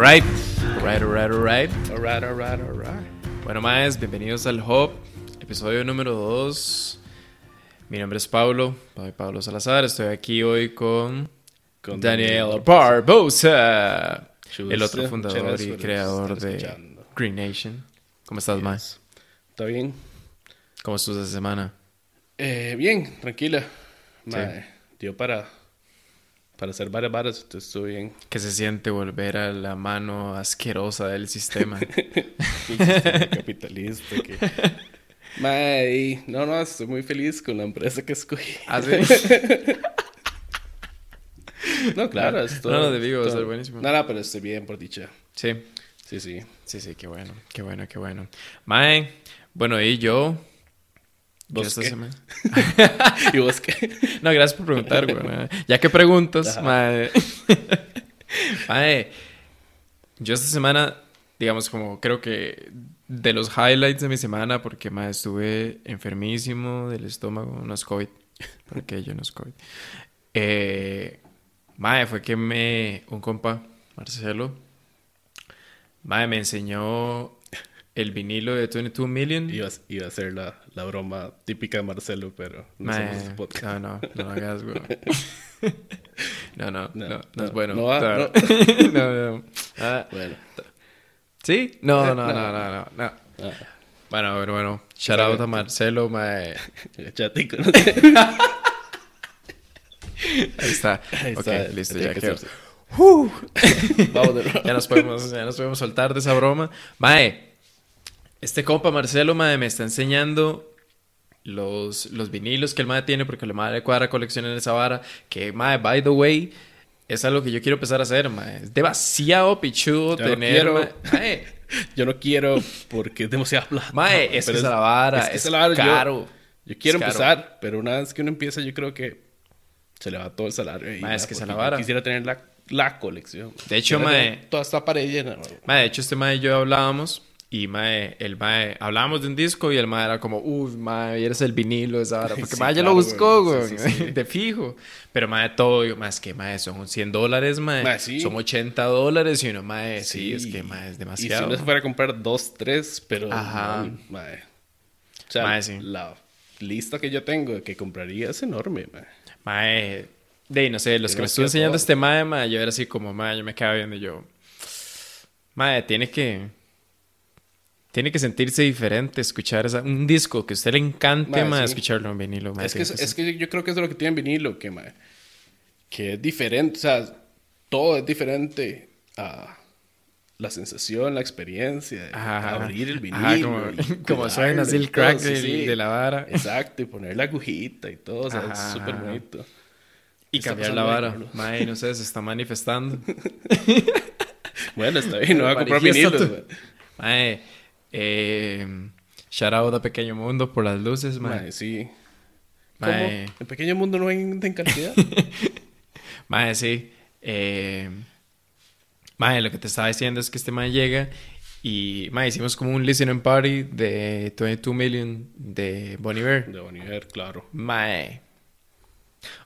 Alright, alright, alright, alright. Alright, alright, alright. Bueno, más, bienvenidos al Hub, episodio número 2. Mi nombre es Pablo, soy Pablo Salazar. Estoy aquí hoy con, Con Daniel Barbosa, el otro fundador y creador de escuchando. Green Nation. ¿Cómo estás, más? ¿Está bien? ¿Cómo estás esta semana? Eh, bien, tranquila. Mae, dio para, para hacer varias varas, entonces estoy bien. ¿Qué se siente volver a la mano asquerosa del sistema? Sistema capitalista que... No, no, estoy muy feliz con la empresa que escogí. ¿Ah, sí? No, claro, estoy... No, no, de vivo, va a ser buenísimo. No, no, pero estoy bien, por dicha. Sí, Sí, sí. sí, sí, qué bueno, qué bueno, qué bueno. Mae, bueno, y yo... ¿Vos qué? ¿Y vos qué? No, gracias por preguntar, güey. Ya que preguntas, mae. Mae, yo esta semana, digamos, como creo que de los highlights de mi semana, porque mae, estuve enfermísimo del estómago, no es COVID, porque yo no es COVID. Eh, mae, fue que me, un compa, Marcelo, mae, me enseñó el vinilo de 22 Million. Iba, iba a ser la, la broma típica de Marcelo, pero no Mae, somos podcast. no, no, no hagas, güey. No, no, no, No, es bueno. no va, no, no, no. Ah, Bueno. ¿Sí? No, no, no, No. no, no. Ah, Bueno, bueno, bueno. Shout out a Marcelo, mae. chatico. Ahí está. Ahí ok, está, listo, ya que. Vamos de ya nos podemos, ya nos podemos soltar de esa broma. Mae, este compa Marcelo, mae, me está enseñando los, los vinilos que el mae tiene porque el mae le cuadra colección en esa vara. Que, mae, by the way, es algo que yo quiero empezar a hacer, mae. Es demasiado pichudo Yo no tener, quiero. mae. Mae, Yo no quiero porque es demasiada plata. mae, es que esa la vara, es que es, la vara, caro. Yo, quiero Es caro. empezar, pero una vez que uno empieza, yo creo que se le va todo el salario. y Ma, ya, es que porque la vara. Quisiera tener la, la colección. De hecho, Quisiera ma, tener Toda esta pared llena. ma. Mae, de hecho, este mae y yo hablábamos. Y mae, el mae, hablábamos de un disco y el mae era como, uff, mae, eres el vinilo de esa vara. Porque Sí, mae ya claro, lo buscó, güey. Sí, sí, de fijo. Pero mae, todo, yo, mae, es que mae, son 100 dólares, mae. Mae, sí. Son 80 dólares y uno, mae, sí, es que mae, es Y demasiado. si uno se fuera a comprar dos, tres, pero. Ajá. no, ma. O sea, Ma, sí. la lista que yo tengo que compraría es enorme. ma. Mae, de no sé, los que me estuvo Demasiado enseñando todo. este mae, mae, yo era así como, mae, yo me quedaba viendo y yo, mae, tiene que, tiene que sentirse diferente, escuchar esa- un disco que a usted le encante, sí. escucharlo en vinilo. Es que, es, es que yo creo que eso es lo que tiene vinilo, que, que es diferente. O sea, todo es diferente a la sensación, la experiencia de Ajá, abrir el vinilo. Ajá, como- y como suena así el crack sí. de la vara. Exacto, y poner la agujita y todo. O sea, Ajá, es súper bonito. Y Está cambiar la vara. Mae, no sé, se está manifestando. Bueno, está bien, no voy a comprar vinilos. Eh, shout out a Pequeño Mundo por las luces, mae. Mae, sí. Mae. ¿Cómo? ¿En pequeño mundo no venden calidad? Mae, sí. Eh, mae, lo que te estaba diciendo es que este mae llega y, mae, hicimos como un listening party de 22 Million de Bon Iver. de Boniver, claro. Mae.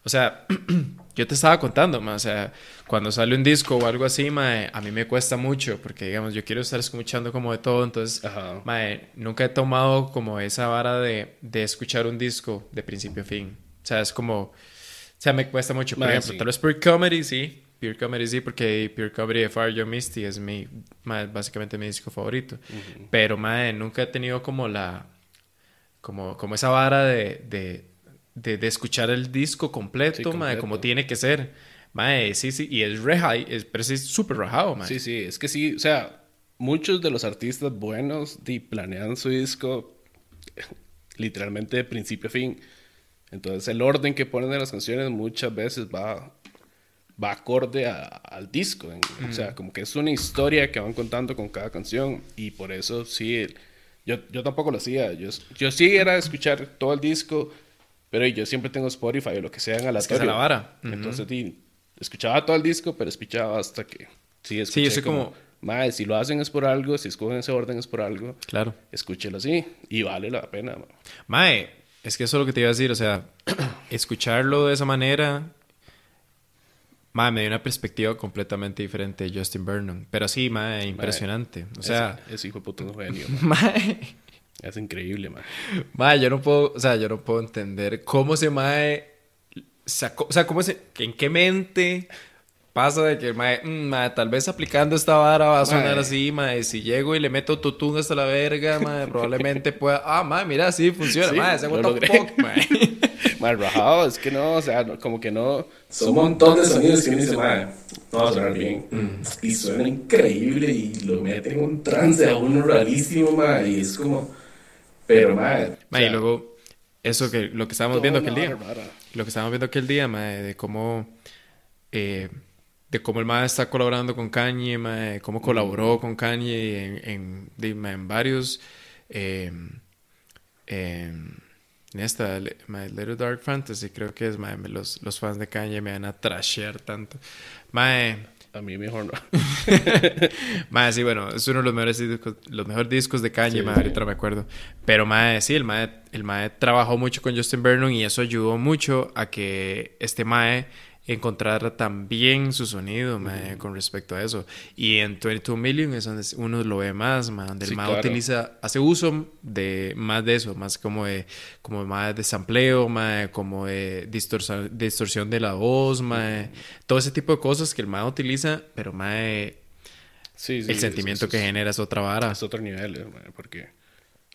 O sea, yo te estaba contando, mae, o sea, cuando sale un disco o algo así, mae, a mí me cuesta mucho porque, digamos, yo quiero estar escuchando como de todo, entonces, Ajá. mae, nunca he tomado como esa vara de, de escuchar un disco de principio a fin. O sea, es como, o sea, me cuesta mucho. Por ejemplo, sí. tal vez Pure Comedy, sí. Pure Comedy, sí, porque Pure Comedy de Fire Joe Misty es mi, mae, básicamente mi disco favorito. Pero, mae, nunca he tenido como la, como, como esa vara de, de, de, de escuchar el disco completo, Sí, mae, como tiene que ser. Mae, sí, sí, y es re high, es, pero sí es súper rajado, mae. Sí, sí, es que sí, o sea, muchos de los artistas buenos di, planean su disco literalmente de principio a fin. Entonces el orden que ponen de las canciones muchas veces va, va acorde a- al disco. en- O sea, como que es una historia que van contando con cada canción y por eso sí, yo, yo tampoco lo hacía. Yo, yo sí era escuchar todo el disco, pero yo siempre tengo Spotify o lo que sea en Es que aleatorio. es la vara. Ujú. Entonces, di, escuchaba todo el disco, pero escuchaba hasta que... Sí, escuché yo soy como- Mae, si lo hacen es por algo, si escogen ese orden es por algo. Claro. Escúchelo así y vale la pena. ma. Mae, es que eso es lo que te iba a decir, o sea, escucharlo de esa manera Mae, me dio una perspectiva completamente diferente de Justin Vernon. Pero sí, mae, impresionante. O sea, Ese, ese hijo de un genio, mae. mae, Es increíble, mae. mae, yo no puedo, o sea, yo no puedo entender cómo se mae sacó, o sea, cómo se, en qué mente pasa de que mae, mm, mae, tal vez aplicando esta vara va a sonar Mae. así, mae, si llego y le meto tutún hasta la verga, mae, probablemente pueda, ah, mae, mira, sí funciona, Sí, mae, lo what the logré. fuck, mae. Mal rajado, es que no, o sea, no- como que no. Son un montón de sonidos que uno dice, madre, no va a sonar bien. Y suena increíble y lo mete en un trance a uno rarísimo, madre. Y es como. Pero, madre. Mae, y luego, eso que, lo que estábamos viendo aquel día. Lo que estábamos viendo aquel día, mae, de cómo. eh, de cómo el mae está colaborando con Kanye, mae, cómo colaboró con Kanye en, en, de- mae, en varios. eh, em, en esta, mae, Little Dark Fantasy, creo que es, mae, los, los fans de Kanye me van a trashear tanto. Mae. A mí mejor no. Mae, sí, bueno, es uno de los mejores discos, los mejores discos de Kanye, Sí, mae, ahorita me acuerdo. Pero mae, sí, el mae, el mae trabajó mucho con Justin Vernon y eso ayudó mucho a que este mae encontrara también su sonido, mae, con respecto a eso. Y en 22 Million es donde uno lo ve más, mae, donde Sí, el mae claro. utiliza, hace uso de más de eso, más como de, como más de sampleo, mae, como de distorsa- distorsión de la voz, mae, todo ese tipo de cosas que el mae utiliza, pero mae Sí, sí, el sentimiento es- que es- genera es otra vara. Es otro nivel, eh, mae, porque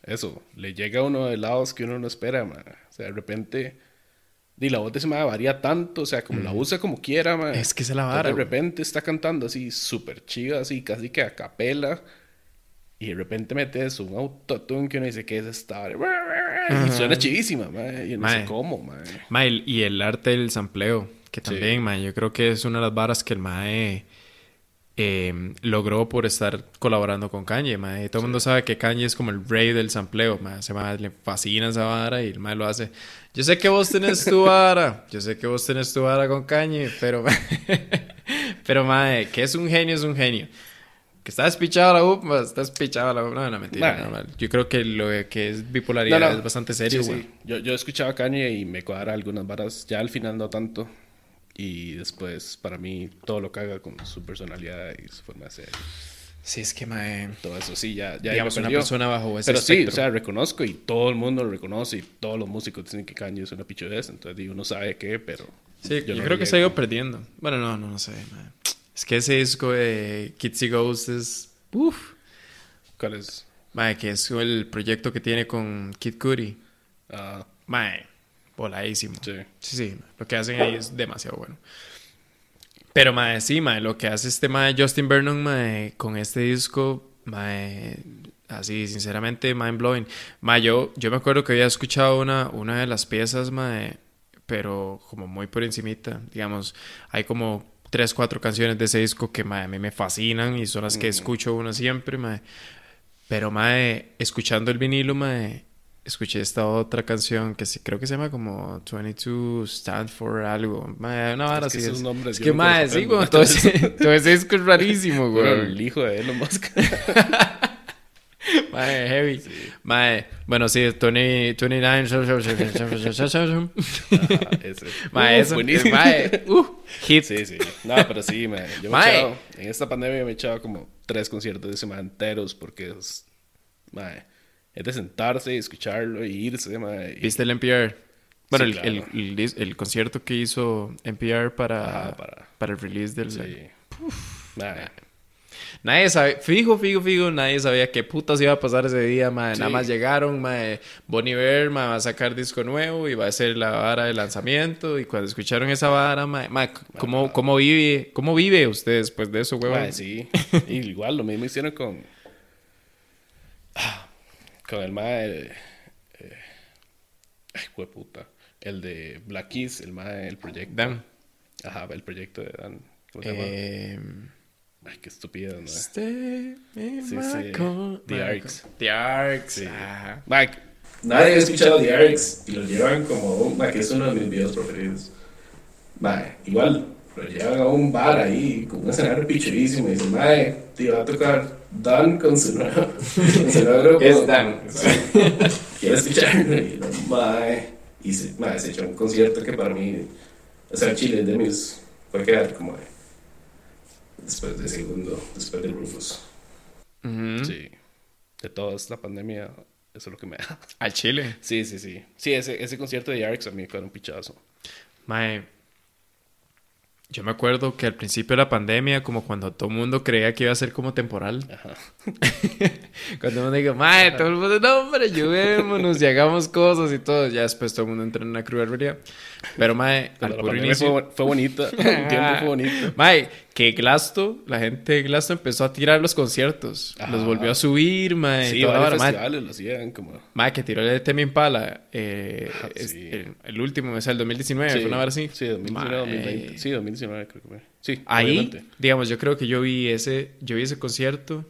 eso, le llega a uno de lados que uno no espera, mae. O sea, de repente, y la voz de ese mae varía tanto, o sea, como la usa como quiera, mae. Mm. Es que es la vara, De repente está cantando así súper chido, así casi que a capela. Y de repente mete eso, un autotune que uno dice que es esta. vara?" Y suena chidísima, mae. Y no Mae. sé cómo, mae. Mae, y el arte del sampleo, que Sí. también, mae, yo creo que es una de las varas que el mae eh, logró por estar colaborando con Kanye, mae. Todo el mundo sabe que Kanye es como el rey del sampleo, mae. Mae le fascina esa vara y el mae lo hace. Yo sé que vos tenés tu vara, yo sé que vos tenés tu vara con Kanye, pero, pero mae, que es un genio, es un genio. Que está despichado la UP, está despichado la UP. No, no, mentira, no. Yo creo que lo que es bipolaridad No, no. es bastante serio, Sí, sí. Yo, yo escuchaba a Kanye y me cuadra algunas varas. Ya al final no tanto. Y después, para mí, todo lo caga con su personalidad y su forma de ser. Sí, es que, mae... Todo eso sí, ya, ya digamos, una persona bajo ese Pero sí, espectro. o sea, reconozco y todo el mundo lo reconoce y todos los músicos dicen que Kanye es una pichudez. Entonces, uno sabe qué, pero... Sí, yo, no creo que se ha ido perdiendo. Bueno, no, no, no sé. man. Es que ese disco de Kitsy Ghost es... Uf. ¿Cuál es? Mae, que es el proyecto que tiene con Kid Cudi. Ah, Mae, voladísimo. sí. Sí, sí, lo que hacen ahí es demasiado bueno. Pero, mae, sí, mae, lo que hace este mae Justin Vernon, mae, con este disco, mae, así, sinceramente, mind blowing. Mae, yo, yo me acuerdo que había escuchado una, una de las piezas, mae, pero como muy por encimita, digamos, hay como tres, cuatro canciones de ese disco que, mae, a mí me fascinan y son las que escucho uno siempre, mae. Pero, mae, escuchando el vinilo, mae, escuché esta otra canción que sí, creo que se llama como 22 Stand for algo. Mae, una vara Es que esos Es, nombres es que, mae, los sí, güey, todo ese, todo ese disco es rarísimo, güey. el hijo de Elon Musk. Mae, heavy. Mae, bueno, sí, 20, 29. Ah, ese. Mae, Uh, eso. buenísimo. Mae, uh, hit. Sí, sí. No, pero sí, man. Yo me he Mae. echado, en esta pandemia me he echado como tres conciertos de semana enteros porque es, mae, es de sentarse y escucharlo y irse, mae. y- ¿Viste el NPR? Bueno, Sí, el, el, claro. el dis- el concierto que hizo NPR para, Ajá, para- para el release del... Sí. Mae, Nadie sabe, fijo, fijo, fijo, nadie sabía qué putas iba a pasar ese día. Nada Sí. más llegaron, mae. Bonnie Bear, mae, va a sacar disco nuevo y va a ser la vara de lanzamiento. Y cuando escucharon esa vara, mae, mae, ¿cómo, cómo vive, ¿cómo vive usted después de eso, huevón? sí. Igual, lo mismo hicieron con. Con el mae. Eh, ay, hueputa. El de Black Keys, el mae, el proyecto. Dan. Ajá, el proyecto de Dan. ¿Cómo se llama? Eh, Ay, qué estúpido, ¿no? stay in Sí, sí. The Arcs. The Arcs. Sí. ajá. Mike, nadie ha escuchado The Arcs y lo llevan como un, Mike, es uno de mis videos preferidos. Mike, igual, lo llevan a un bar ahí con un escenario pichurísimo y dicen, Mike, te va a tocar Dan con su nuevo, con su nuevo grupo. Es Dan. Quiero escucharlo. Y Mike, y se, se echó un concierto que para mí, o sea, Chile de mis Fue quedar como de, después de segundo, después de Rufus. Ujú. Sí. De toda esta pandemia, eso es lo que me da. Al Chile. Sí, sí, sí. Sí, ese, ese concierto de Yarix a mí fue un pichazo. Mae, yo me acuerdo que al principio de la pandemia, como cuando todo el mundo creía que iba a ser como temporal, Ajá. cuando uno diga, mae, todo el mundo, no, hombre, ayudémonos y hagamos cosas y todo, ya después todo el mundo entra en una cruel realidad. Pero, Pero al la puro inicio... fue, fue bonita. Fue bonito. Mae, que Glasto, la gente de Glasto empezó a tirar los conciertos, Ajá. los volvió a subir, mae, Sí, toda varios festivales lo hacían como... Mae, que tiró el de Temi Impala, eh, Ajá, es- sí. el, el último, o sea, el 2019, Sí, fue una vara así. Sí, 2019, Mae, 2020. Sí, 2019 creo que fue. Sí, Ahí, obviamente. digamos, yo creo que yo vi ese, yo vi ese concierto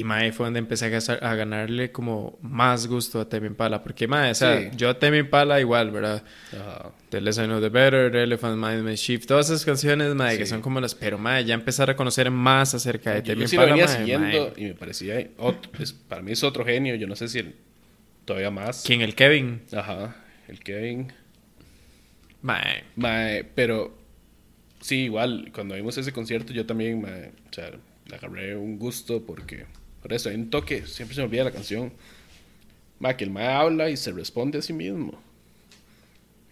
y mae fue donde empecé a, a ganarle como más gusto a Temi Impala, porque mae, o sea, Sí. yo a Temi Impala igual, ¿verdad? Ajá. The Less I Know The Better, Elephant Mind Mischief, todas esas canciones, mae, que Sí. son como las, pero mae, ya empezar a conocer más acerca de Temi yo sí lo Impala, venía mae, siguiendo mae. y me parecía... otro- es- para mí es otro genio. Yo no sé si el- todavía más. ¿Quién? El Kevin, Ajá. El Kevin. mae, Mae, pero sí, igual, cuando vimos ese concierto yo también, mae, o sea, agarré un gusto porque, por eso, hay un toque, siempre se me olvida la canción. Mae, que el mae habla y se responde a sí mismo.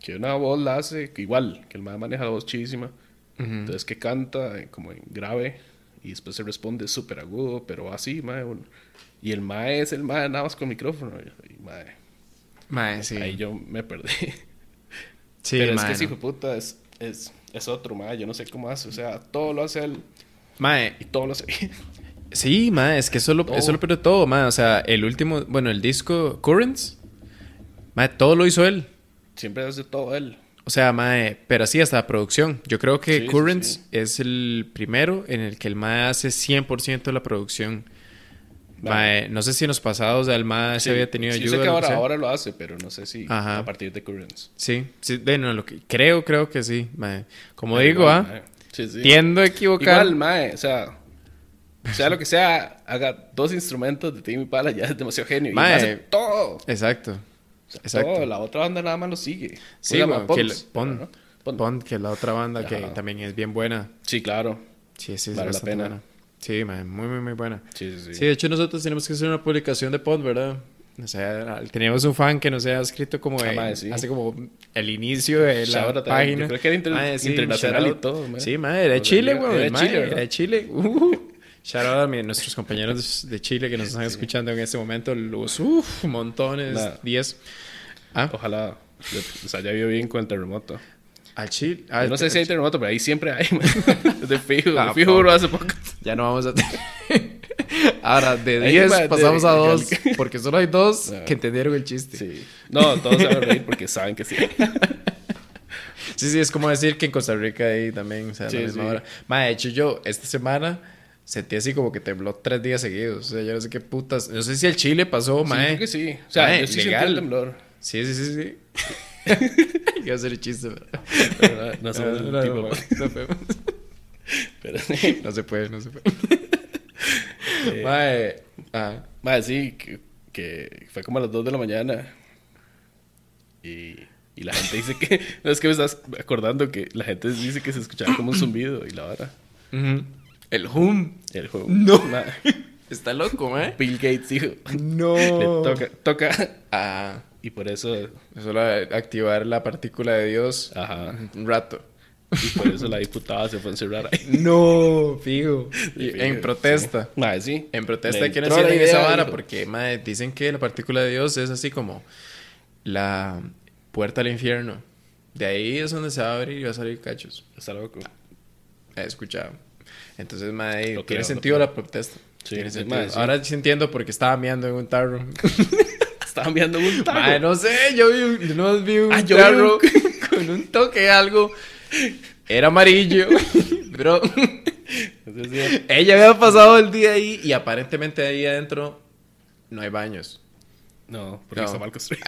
Que una voz la hace, igual, que el mae maneja la voz chidísima. Entonces que canta eh, como en grave y después se responde súper agudo, pero así, mae. uno- Y el mae es el mae nada más con micrófono. Y, mae, mae, sí. ahí yo me perdí. sí, Pero es que ese no. puta es, es, es otro, mae. Yo no sé cómo hace. O sea, todo lo hace él Mae, y todo lo hace. Sí, ma, es que eso es lo, Todo. eso es lo peor de todo, ma. O sea, el último, bueno, el disco Currents, ma, todo lo hizo él. Siempre hace todo él. O sea, ma, pero así hasta la producción. Yo creo que Sí, Currents sí. es el primero en el que el ma hace 100% de la producción. Ma, Vale. no sé si en los pasados el ma se Sí, había tenido sí, ayuda. sé que ahora, ahora lo hace, pero no sé si Ajá. a partir de Currents. Sí, sí, bueno, lo que, creo, creo que sí, ma. Como digo, ah, mae. Tiendo a equivocar. Igual, mae. O sea, sea lo que sea, haga dos instrumentos de Timmy Pala ya es demasiado genio. Y Mae. hace todo. Exacto. O sea, Exacto. todo. La otra banda nada más lo sigue. Sí, ¿Cómo se llama? ma, que Pons, el- Pon, ¿no? Pon. Pon, que es la otra banda que Ajá. también es bien buena. Sí, claro. Sí, sí, es Vale la pena. buena. Sí, man, muy, muy, muy buena. Sí, sí, sí. Sí, de hecho nosotros tenemos que hacer una publicación de pod, ¿verdad? O sea, teníamos un fan que nos había escrito como Ah, en- mae, sí. hace como el inicio de la Shout out a- página. yo creo que era inter- Mae, sí, internacional y todo. Sí, madre, era de Chile, era- güey. era de mae, Chile, Era ¿verdad? de Chile. Uh. Shout out a mi- nuestros compañeros de Chile que nos están escuchando en este momento, los uf, montones, Nada. 10. Ah, Ojalá les haya ido bien con el terremoto. al Chile. Yo no sé si hay terremoto, pero ahí siempre hay. de fijo, Ah, de fijo fuck. bro, hace poco. Ya no vamos a Ahora, de Ahí 10 va, de- pasamos a de- 2, porque solo hay dos Ah. que entendieron el chiste. Sí. No, todos se van a reír porque saben que sí. Sí, sí, es como decir que en Costa Rica ahí también, o sea, a Sí, la misma sí. hora. Ma, de hecho, yo esta semana sentí así como que tembló tres días seguidos. O sea, yo no sé qué putas. No sé si el Chile pasó, Sí, mae. creo que sí. O sea, Mae, yo sí legal. el temblor. Sí, sí, sí, sí. Iba a ser el chiste, pero. No, somos No, no, tipo. no. Pero No se puede, no se puede. Eh, Mae. Ah, Mae, sí, que, que fue como a las 2 de la mañana. Y, y la gente dice que. No, es que me estás acordando que la gente dice que se escuchaba como un zumbido y la vara. ujú. El hum. El juego. No. Está loco, mae. Bill Gates dijo. No. Le toca, toca. Ah, Y por eso. solo activar la partícula de Dios Ajá. un rato. Y por eso la diputada se fue a encerrar ahí. No, fijo. Y Fijo, en protesta. Mae, sí. En protesta Le de quienes entró la tienen esa vara, dijo. porque mae, dicen que la partícula de Dios es así como la puerta al infierno. De ahí es donde se va a abrir y va a salir cachos. Está loco. He escuchado. Entonces, mae, tiene creo, sentido la protesta. Sí, tiene sentido. mae, sí. Ahora sí entiendo por qué estaba meando en un tarro. Estaban viendo un taco. Mae, no sé, yo vi un, yo no vi un Ah, vi tarro con un toque de algo. Era amarillo. Sí, Ella había pasado el día ahí y aparentemente ahí adentro no hay baños. No, porque No. está mal construido.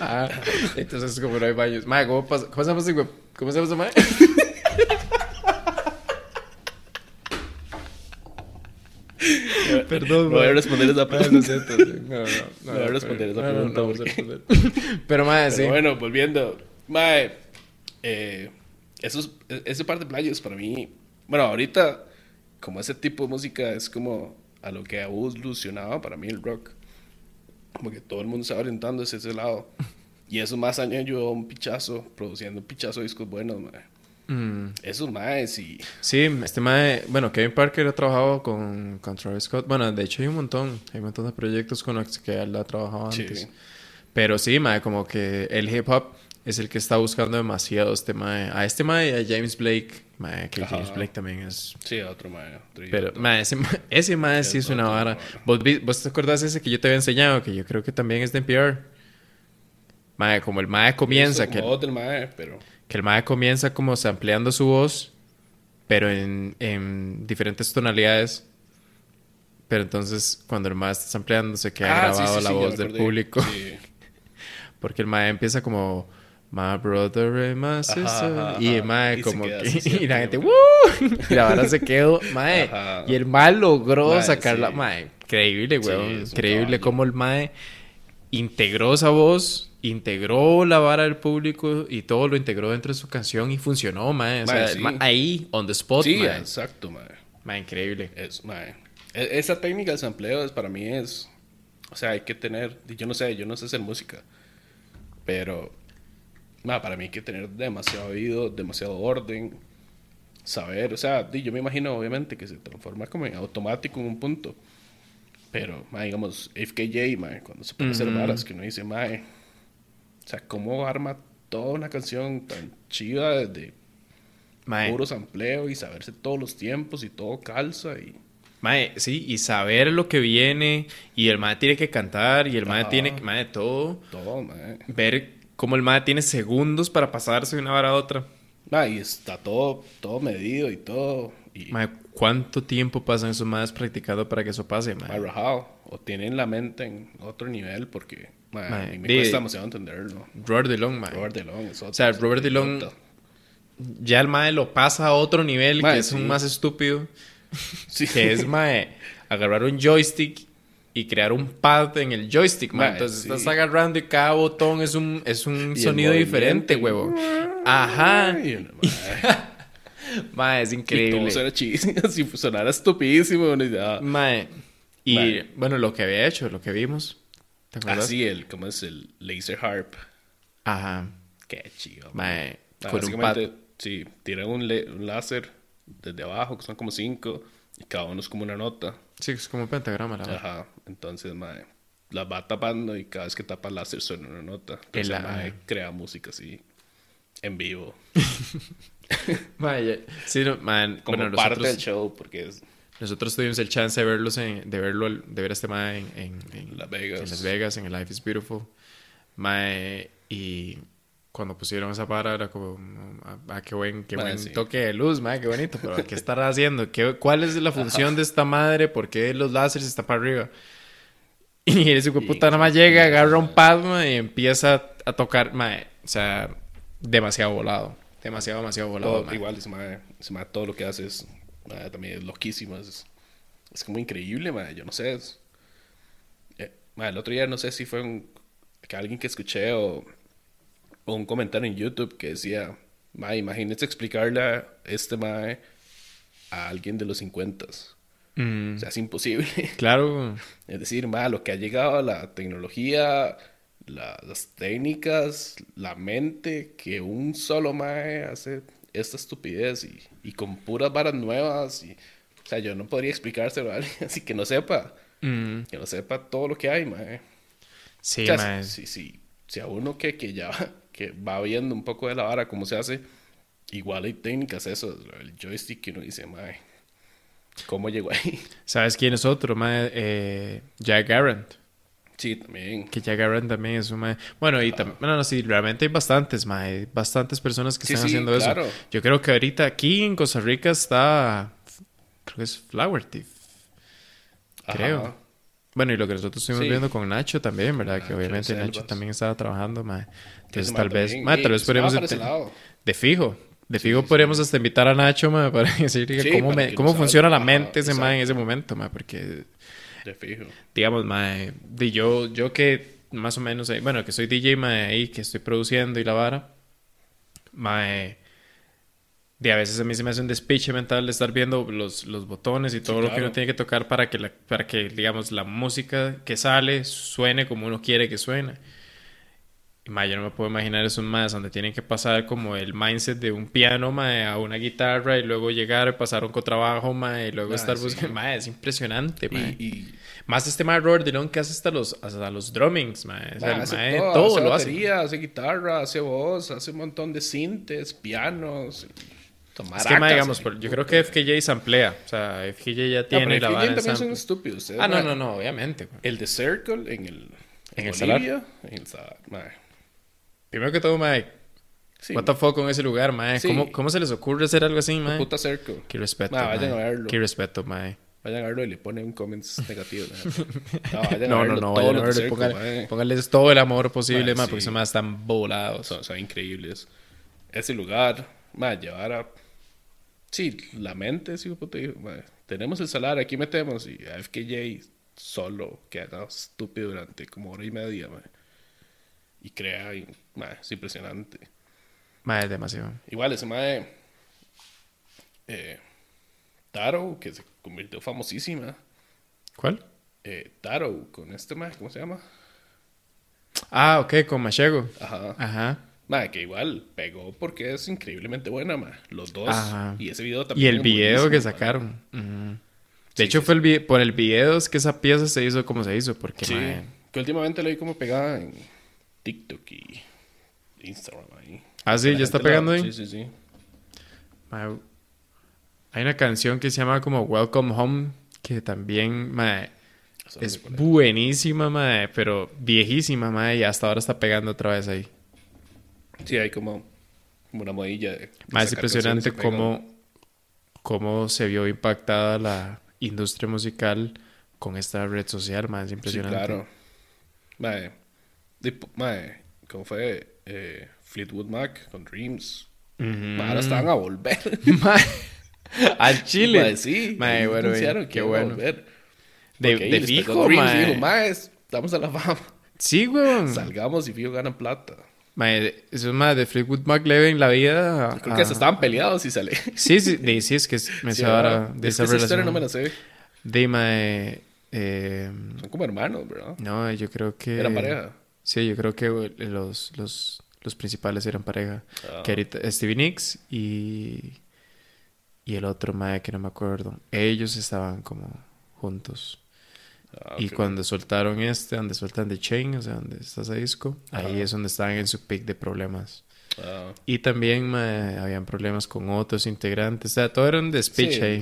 ah, entonces como no hay baños. Mae, ¿cómo, pasa? ¿cómo se llama ese? ¿Cómo se llama? Perdón, No voy a responder esa pregunta. No, no, no. voy a responder esa no, no, pregunta a porque- responder. Pero, mae, sí. Bueno, volviendo. Mae, eh, esos, ese par de playas para mí. Bueno, ahorita, como ese tipo de música es como a lo que ha evolucionado para mí el rock. Como que todo el mundo está orientando hacia ese lado. Y esos más años ayudó un pichazo, produciendo un pichazo de discos buenos, mae. Mm. Esos maes y. Sí, este mae, bueno, Kevin Parker ha trabajado con, con Travis Scott. Bueno, de hecho hay un montón, hay un montón de proyectos con los que él ha trabajado Sí. antes. Pero sí, mae, como que el hip hop es el que está buscando demasiado este mae. A este mae y a James Blake, mae, que Ajá. James Blake también es... Sí, otro mae. otro Pero, mae, ese mae, ese mae sí es una vara. ¿Vos, ¿Vos te acordás ese que yo te había enseñado? Que yo creo que también es de NPR. Mae, como el mae comienza, Eso, que... como del mae, pero. Que el mae comienza como sampleando su voz, pero en, en diferentes tonalidades. Pero entonces, cuando el mae está sampleando, se queda Ah, grabado sí, la sí, voz del público. Porque el mae empieza como... My brother and my sister. ajá, y el mae Y como que... y la gente... ¡Woo! Y la vara se quedó... Mae. Ajá. Y el mae logró Mae, sacarla... Mae, increíble, weón. increíble cómo el mae integró esa voz, integró la vara del público y todo lo integró dentro de su canción y funcionó, mae. O Mae, sea, sí. mae ahí, on the spot, Sí, mae. exacto, mae. Mae, increíble. Es, mae. E- Esa técnica de sampleo es, para mí es. O sea, hay que tener. Yo no sé, yo no sé hacer música. Pero. mae, para mí hay que tener demasiado oído, demasiado orden. Saber, o sea, yo me imagino obviamente que se transforma como en automático en un punto. Pero, mae, digamos, FKJ, mae, cuando se a hacer Ujú. varas que uno dice, mae. O sea, ¿cómo arma toda una canción tan chiva desde Mae, puro sampleo y saberse todos los tiempos y todo calza y. mae, sí, y saber lo que viene y el mae tiene que cantar y el mae Ajá. tiene que, mae, todo. Todo, mae. Ver cómo el mae tiene segundos para pasarse de una vara a otra. Ma, y está todo, todo medido y todo. Y Mae, ¿cuánto tiempo pasan esos maes practicando para que eso pase, mae? ma, rajado. O tienen la mente en otro nivel porque ma, Ma, a mí me di- cuesta demasiado entenderlo. Robert DeLong, mae. Robert DeLong es otro. O sea, Robert DeLong ya el mae lo pasa a otro nivel Mae, que es sí. un más estúpido. Sí. que es mae, agarrar un joystick y crear un pad en el joystick. Mae, Entonces sí. estás agarrando y cada botón es un, es un sonido diferente, huevo. Ajá. Mae, es y todo increíble. suena chidísimo. Si sonara estupidísimo, ah, Mae. Y Mae. bueno, lo que había hecho, lo que vimos. ¿Te acuerdas? así el, ¿cómo es? El laser harp. Ajá. Qué chido. Mae. Ah, Con un pad. Sí, tiran un, un láser desde abajo, que son como cinco, y cada uno es como una nota. Sí, es como un pentagrama, la verdad. Ajá, entonces, mae, las va tapando y cada vez que tapa láser suena una nota. Entonces, El- mae, crea música así, en vivo, Mae, ya- sí, no, man, como bueno, parte nosotros, del show, porque es nosotros tuvimos el chance de verlos en, de verlo, de ver a este mae en, en, en- Las Vegas. en Las Vegas, en el Life is Beautiful. Mae, y cuando pusieron esa para era como, ah, qué buen, qué buen sí. toque de luz, mae, qué bonito, pero ¿qué estará haciendo? ¿Qué, ¿Cuál es la función de esta madre? ¿Por qué los láseres están para arriba? Y ese hijo puta nada más llega, agarra un pad, mae, y empieza a tocar, mae, o sea, demasiado volado. Demasiado, demasiado volado, todo, mae. igual, ese mae, ese mae todo lo que hace es, mae, también es loquísimo, es, es como increíble, mae, yo no sé, es, eh, mae, el otro día no sé si fue un, que alguien que escuché o un comentario en YouTube que decía, mae, imagínese explicarle a este mae a alguien de los 50 Mm, O sea, es imposible. claro. Es decir, ma, lo que ha llegado a la tecnología, la- las técnicas, la mente, que un solo mae hace esta estupidez y, y con puras varas nuevas. Y, o sea, yo no podría explicárselo a alguien así que no sepa, Mm, que no sepa todo lo que hay, mae. sí, O sea, mae. si, si, si a uno que, que ya que va viendo un poco de la vara, cómo se hace, igual hay técnicas, eso, el joystick que uno dice, mae, ¿cómo llegó ahí? ¿Sabes quién es otro, mae? Eh, Jack Garrett. Sí, también. Que Jack Garrett también es un mae. Bueno, y también, no, no, sí, realmente hay bastantes, mae. Bastantes personas que Sí, están sí, haciendo claro. eso. Yo creo que ahorita aquí en Costa Rica está. Creo que es Flower Thief. Creo. Ajá. Bueno, y lo que nosotros estuvimos Sí. viendo con Nacho también, ¿verdad? que Nacho obviamente Selvas. también, estaba trabajando, mae. Entonces tal mae vez. mae, tal vez mae podríamos. De fijo. De fijo podríamos hasta invitar a Nacho, ma, para decir Sí, cómo, para me- que cómo funciona la hable. mente Ajá, ese ma en ese momento, ma, porque De fijo. digamos, mae, de yo, yo que más o menos, eh, bueno, que soy DJ, mae, ahí, que estoy produciendo y la vara, mae, de a veces a mí se me hace un despiche mental de estar viendo los, los botones y todo lo que uno tiene que tocar para que, la, para que, digamos, la música que sale suene como uno quiere que suene. Y, mae, yo no me puedo imaginar esos más donde tienen que pasar como el mindset de un piano, mae, a una guitarra y luego llegar, pasar un contrabajo, mae, y luego estar sí. buscando, mae, es impresionante, mae. Y, y Más este mae Robert Dillon que hace hasta los, hasta los drummings, mae. O sea, Ma, el hace todo, todo, hace lo hace. batería, hace guitarra, hace voz, hace un montón de sintes, pianos. Es que, mae, digamos, por- yo creo que FKJ samplea. O sea, FKJ ya tiene la vara en también son estúpidos. ustedes, Ah, no, no, no, obviamente. El de Circle en el... ¿En el Salar? Bolivia, En el Salar. Primero que todo, mae, Sí, what the fuck con ese lugar, mae. Sí. ¿Cómo, ¿Cómo se les ocurre hacer algo así, mae? puta Circle. Qué respeto, Ma, vayan mae. a verlo. Qué respeto, mae. Vayan a verlo y le ponen comments negativos. ¿no? No, vayan a No, no, no, vayan a verlo, póngale- póngales todo el amor posible, Mae, mae, sí. porque esos más están volados. son, son increíbles. Ese lugar, ma, llevar a... Sí, la mente, sí, puta, dijo, ma, tenemos el salar, aquí metemos y a FKJ solo queda estúpido durante como hora y media, ma. Y crea, y, ma, es impresionante. Es demasiado. Igual ese mae, eh, Taro, que se convirtió famosísima. ¿Cuál? Eh, Taro, con este mae, ¿cómo se llama? Ah, ok, con Machego. Ajá. Ajá. Mae, que igual pegó porque es increíblemente buena, mae. Los dos. Ajá. Y ese video Y también. el es video que sacaron. De Sí, hecho, sí, fue el por el video es que esa pieza se hizo como se hizo. Porque, Sí. Que últimamente la vi como pegada en TikTok y Instagram ahí. Ah, sí, ya está la- pegando ahí. Sí, sí, sí. mae, hay una canción que se llama como Welcome Home. Que también, no es buenísima, mae, pero viejísima, mae, y hasta ahora está pegando otra vez ahí. Sí, hay como, como una modilla. De, Más impresionante cómo, cómo se vio impactada la industria musical con esta red social, más Sí, impresionante. claro. Mae, mae, ¿cómo fue? Eh, Fleetwood Mac con Dreams. Mae, ahora estaban a volver. Mae, Al Chile. Mae, sí. Mae, bueno, bien, qué bueno. De, de fijo, Dreams mae. dijo, mae, estamos a la fama. Sí, weón. Salgamos y fijo ganan plata. Mae, esos más de Fleetwood Mac le ven la vida. a- Creo que a- se estaban peleados y sale. Sí, sí, de, sí, es que me Sí, sé ahora de Es esa esa historia no me la sé. De eh, Son como hermanos, ¿verdad? no, yo creo que. Eran pareja. Sí, yo creo que los, los, los principales eran pareja. Ah. Que ahorita Stevie Nicks y. Y el otro mae que no me acuerdo. Ellos estaban como juntos. Ah, Y ok. cuando soltaron este, donde sueltan The Chain, o sea, donde está ese disco, ahí es donde estaban en su pick de problemas. Ah, Y también mae, habían problemas con otros integrantes. O sea, todo era un despiche sí, ahí.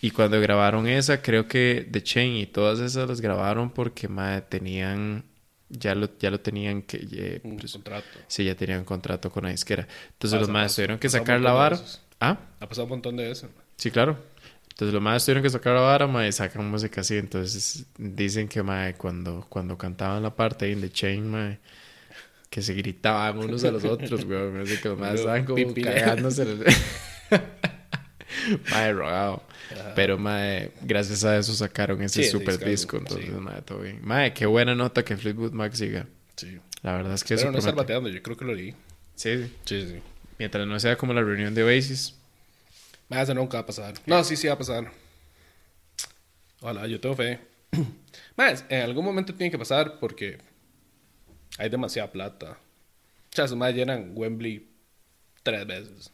Y cuando grabaron esa, creo que The Chain y todas esas las grabaron porque mae, tenían. Ya lo, ya lo tenían que. eh, Un pues, contrato. sí, ya tenían contrato con la disquera. Entonces Pasa, los más tuvieron que sacar la vara. Ah, Ha pasado un montón de eso. sí, claro. Entonces los más tuvieron que sacar la vara, mae, sacan música así. Entonces dicen que mae, cuando, cuando cantaban la parte en The Chain, mae, que se gritaban unos a los otros, weón. Así que los más estaban como Pipí. cagándose. mae, rogado. Pero, mae, gracias a eso sacaron ese Sí, super disco. Entonces, sí. mae, todo bien. Mae, qué buena nota que Fleetwood Mac siga. Sí. La verdad es que Pero eso no estar bateando, yo creo que lo leí. Sí, sí. Sí, sí. Mientras no sea como la reunión de Oasis. Ah, Eso nunca va a pasar. No, sí, sí va a pasar. Hola, yo tengo fe. Más, en algún momento tiene que pasar porque hay demasiada plata. Esos más llenan Wembley tres veces.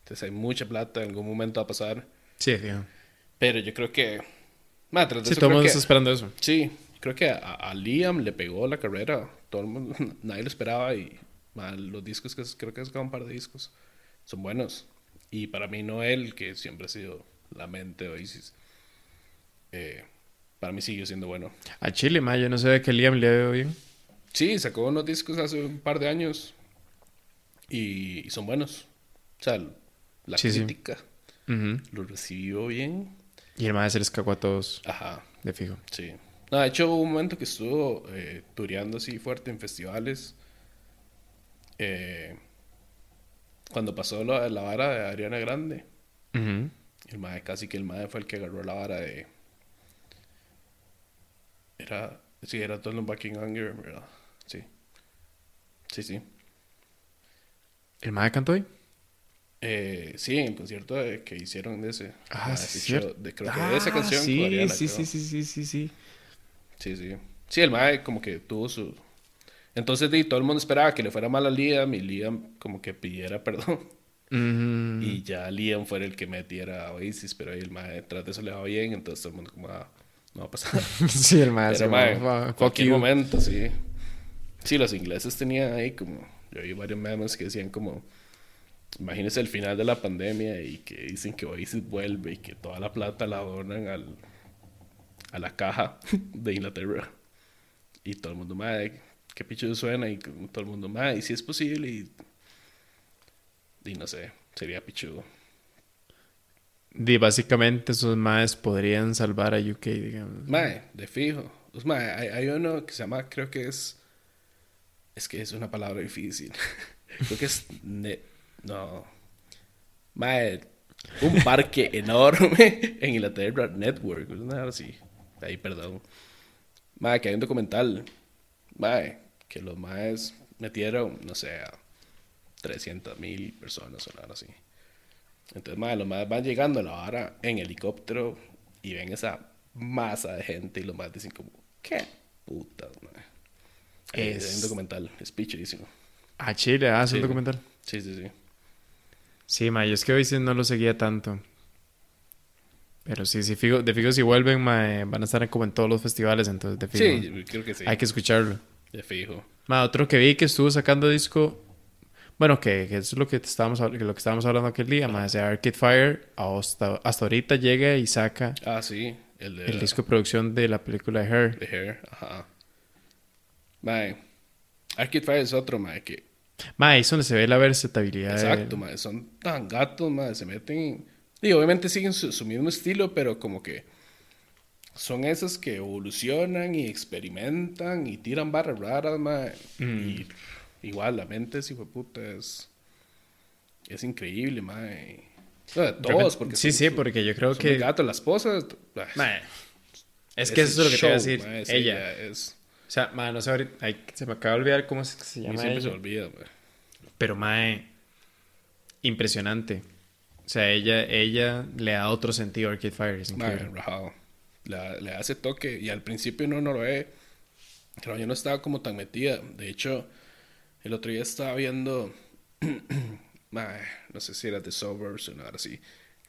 Entonces hay mucha plata, en algún momento va a pasar. Sí, fijo. Pero yo creo que... Más, tras de Sí, eso todo el creo mundo que- está esperando eso. Sí, creo que a, a Liam le pegó la carrera. Todo el mundo, nadie lo esperaba y man, los discos que creo que ha sacado un par de discos son buenos. Y para mí Noel, que siempre ha sido la mente de Oasis, eh, para mí sigue siendo bueno. A Chile, mae, yo no sé que Liam le veo bien. Sí, sacó unos discos hace un par de años y, y son buenos. O sea, la Sí, sí. crítica Ujú. lo recibió bien. Y el mae se les cagó a todos, Ajá. de fijo. Sí. No, de hecho hubo un momento que estuvo eh, tureando así fuerte en festivales. Eh, cuando pasó lo- la vara de Ariana Grande, el mae casi que el mae fue el que agarró la vara de. Era. Sí, era in Anger, ¿verdad? Sí. Sí, sí. ¿El mae cantó hoy? Eh, sí, en el concierto que hicieron de ese. Ah, sí, cierto. de- creo que Ah, de esa canción. con Sí, Ariana, sí, creo. sí, sí, sí, sí, sí. Sí, sí. Sí, el mae como que tuvo su... Entonces di, todo el mundo esperaba que le fuera mal a Liam y Liam como que pidiera perdón. Y ya Liam fuera el que metiera a Oasis, pero ahí el mae detrás de eso le va bien, entonces todo el mundo como, ah, no va a pasar. sí, el mae. pero mae, como, "Fuck cualquier you". momento, sí. Sí, los ingleses tenían ahí como... Yo vi varios memes que decían como... Imagínense el final de la pandemia y que dicen que Oasis vuelve y que toda la plata la donan al, a la caja de Inglaterra. Y todo el mundo, madre, qué pichudo suena. Y todo el mundo, madre, y si es posible. Y, y no sé, sería pichudo. Di, básicamente esos maes podrían salvar a UK, digamos. Mae, de fijo. Pues, mae, hay, hay uno que se llama, creo que es. Es que es una palabra difícil. creo que es. ne- no. Mae, un parque enorme en Inglaterra, Network, nada así. Ahí, perdón. Mae, que hay un documental. Mae, que los maes metieron, no sé, a 300 mil personas o nada así. Entonces, mae, los más van llegando a la vara en helicóptero y ven esa masa de gente y los más dicen como, ¿qué puta, mae? Es un documental, es pichudísimo. A Chile, ah, es un Sí. documental. Sí, sí, sí. Sí, mae, yo es que hoy sí no lo seguía tanto. Pero sí, sí, fijo, de fijo si vuelven, mae, van a estar como en todos los festivales, entonces de fijo. Sí, creo que sí. Hay que escucharlo. De fijo. Mae, otro que vi que estuvo sacando disco, bueno, que, que es lo que estábamos, lo que estábamos hablando aquel día, mae, de Arcade Fire, hasta, hasta ahorita llega y saca Ah, sí. El de el disco de producción de la película de Her. de Hair. Ajá. Mae. Arcade Fire es otro, mae, que... Mae, es donde se ve la versatilidad. de- Exacto, mae. Son tan gatos, mae. Se meten... Y obviamente siguen su, su mismo estilo, pero como que... Son esos que evolucionan y experimentan y tiran barras raras, mae. Y igual, la mente, si fue puta, es... Es increíble, mae. No, de todos, porque sí, son- sí, porque yo creo que... muy gatos, las esposas... ah, Mae, es que eso es lo que te iba a decir. mae, ella. ya es... O sea, mae, no sé ahorita. ay, se me acaba de olvidar cómo es que se llama siempre se ella. me olvida, mae. Pero mae, impresionante. O sea, ella, ella le da otro sentido a Arcade Fire. Es Mae, increíble. rajado. Le, le hace toque y al principio no, no lo ve. Pero yo no estaba como tan metida. De hecho, el otro día estaba viendo, no sé si era The Suburbs o nada así,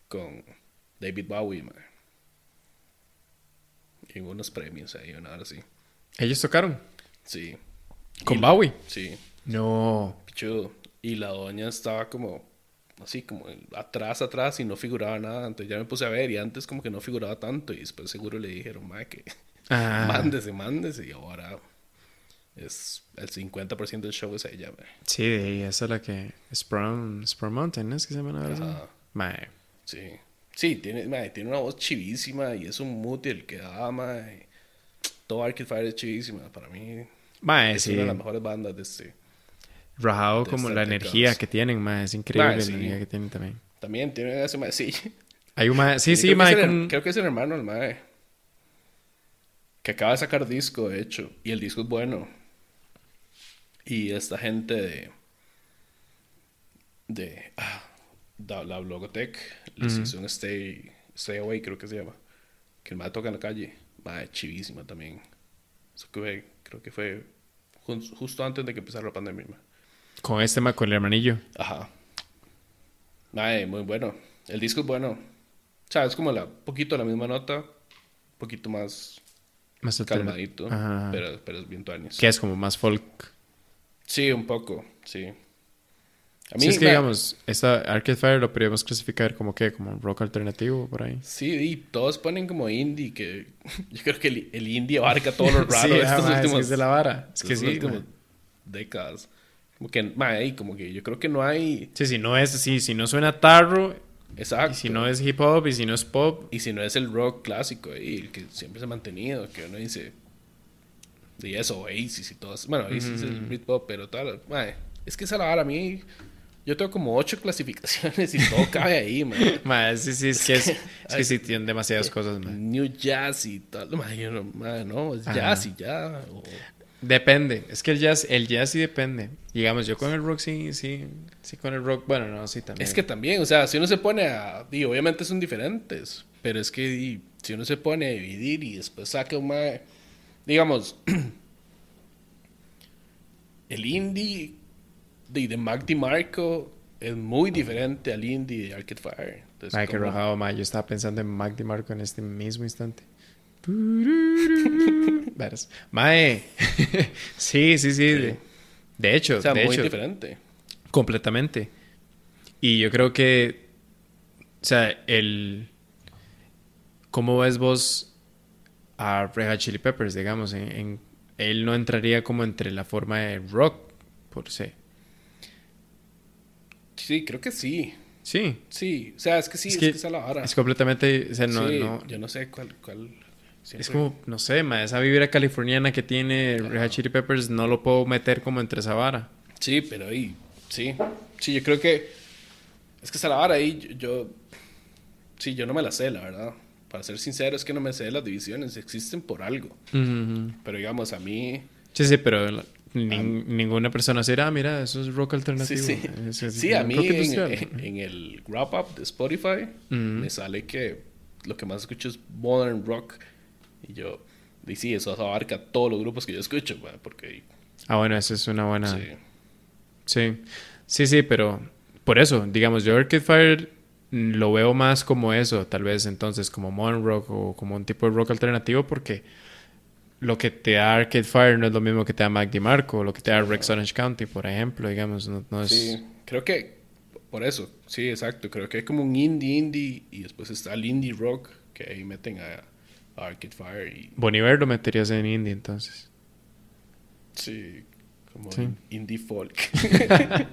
con David Bowie, mae. Y unos premios ahí o nada así. Ellos tocaron. Sí. ¿Con Y- Bowie? Sí, No. pichudo. Y la doña estaba como, así como atrás, atrás y no figuraba nada. Entonces ya me puse a ver y antes como que no figuraba tanto y después seguro le dijeron, mae, que Ah, mándese, mándese. Y ahora es el 50% del show es ella, mae. sí, ahí, esa es la que... Sprung, Sprung Mountain, ¿es que se llama ahora? Mae. Sí. Sí, tiene, mae, tiene una voz chivísima y es un mood el que da, mae. Todo Arcade Fire es chivísima. Para mí Mae, es sí. una de las mejores bandas de este. Rajado como la energía que tienen, mae. Es increíble la sí. energía que tienen también. También tiene ese mae, sí. Hay un mae... Sí, Yo sí, creo que es el- con- Creo que es el hermano del mae. Que acaba de sacar disco, de hecho. Y el disco es bueno. Y esta gente de. De. ah, la Blogotech les hizo un stay, stay Away, creo que se llama. Que el mae toca en la calle. Mae, chivísima también. Eso que fue- creo que fue justo antes de que empezara la pandemia. mae. Con este mae, con el hermanillo. Ajá. Mae, muy bueno. El disco es bueno. O sea, es como la poquito la misma nota, un poquito más Más calmadito, Ajá. pero, pero es bien tuanis. Que es como más folk. Sí, un poco, sí. A Sí, es que mae, digamos, esta Arcade Fire lo podríamos clasificar como que, como rock alternativo por ahí. Sí, y todos ponen como indie, que yo creo que el, el indie abarca todo lo raro sí, de ah, estos mae, es que últimos, es de la vara. Es que sí. últimos décadas. Como que, mae, como que yo creo que no hay... Sí, si no es, sí, si no suena tarro, Exacto. y si no es hip hop, y si no es pop, Y si no es el rock clásico ahí, el que siempre se ha mantenido, que uno dice. Y eso, Oasis y todo eso. Bueno, Oasis es el Britpop, pero tal. mae, es que esa la vara a mí. Yo tengo como ocho clasificaciones y todo cabe ahí, man. Ma, sí, sí, es que, es, es que sí tienen demasiadas cosas, ma. New Jazz y tal. Man, yo no, man, no, es Ajá. jazz y ya. o- Depende, es que el jazz, el jazz sí depende. Digamos, yo con el rock sí, sí, sí con el rock, bueno, no, sí también. Es que también, o sea, si uno se pone a... Y obviamente son diferentes, pero es que y, si uno se pone a dividir y después saca un mae- Digamos, el indie de, de Mac DiMarco es muy diferente al indie de Arcade Fire. Entonces, qué como- rojado, mae. Yo estaba pensando en Mac DiMarco en este mismo instante. Mae. sí, sí, sí. De, de hecho, O sea, de muy hecho, diferente. completamente. Y yo creo que, o sea, el... ¿Cómo ves vos a Red Hot Chili Peppers, digamos? En, en- él no entraría como entre la forma de rock, por se. Sí, creo que sí. Sí. Sí, o sea, es que sí, Es es que que, es la vara. Es completamente... O sea, no, Sí, no, yo no sé cuál... cuál Es como, no sé, ma, esa vibra californiana que tiene Red Hot Chili Peppers no lo puedo meter como entre esa vara. Sí, pero ahí, sí. Sí, yo creo que. Es que esa la vara ahí, yo, yo- Sí, yo no me la sé, la verdad. Para ser sincero, es que no me sé las divisiones. Existen por algo. Pero digamos, a mí. Sí, sí, pero la- ninguna persona dirá, ah, mira, eso es rock Sí, alternativo. sí. Es- es Sí, a mí en, industrial. en- en el wrap up de Spotify me sale que lo que más escucho es modern rock. Y yo. Y sí, eso abarca todos los grupos que yo escucho, güey, porque. Ah, bueno, esa es una buena... sí. Sí. sí, sí, pero por eso, digamos, yo Arcade Fire lo veo más como eso, tal vez entonces como modern rock o como un tipo de rock alternativo porque lo que te da Arcade Fire no es lo mismo que te da Mac DiMarco o lo que te da Rex Orange County, por ejemplo, digamos, no, no es... Sí, creo que por eso, sí, exacto. Creo que hay como un indie indie y después está el indie rock que ahí meten a Arcade Fire y Boniver lo meterías en indie entonces. sí, como Sí. indie folk.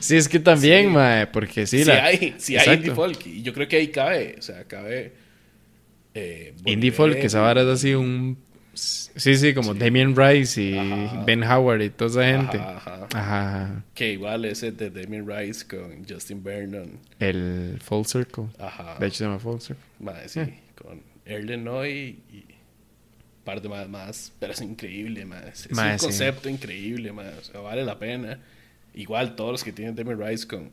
Sí, es que también, Sí. mae, porque sí, Sí, la... hay, sí hay indie folk y yo creo que ahí cabe, o sea, cabe eh, Indie folk, que esa vara es así un... Sí, sí, como Damien Rice y Ajá. Ben Howard y toda esa gente. Ajá, ajá. Ajá. ajá. Que igual ese de Damien Rice con Justin Vernon. El Full Circle. Ajá. De hecho se llama Full Circle. Madre, sí, Eh. con Erlenoy y un par de más, más pero es increíble, madre. Es, un sí. concepto increíble, madre. O sea, vale la pena. Igual todos los que tienen Demi Rice con,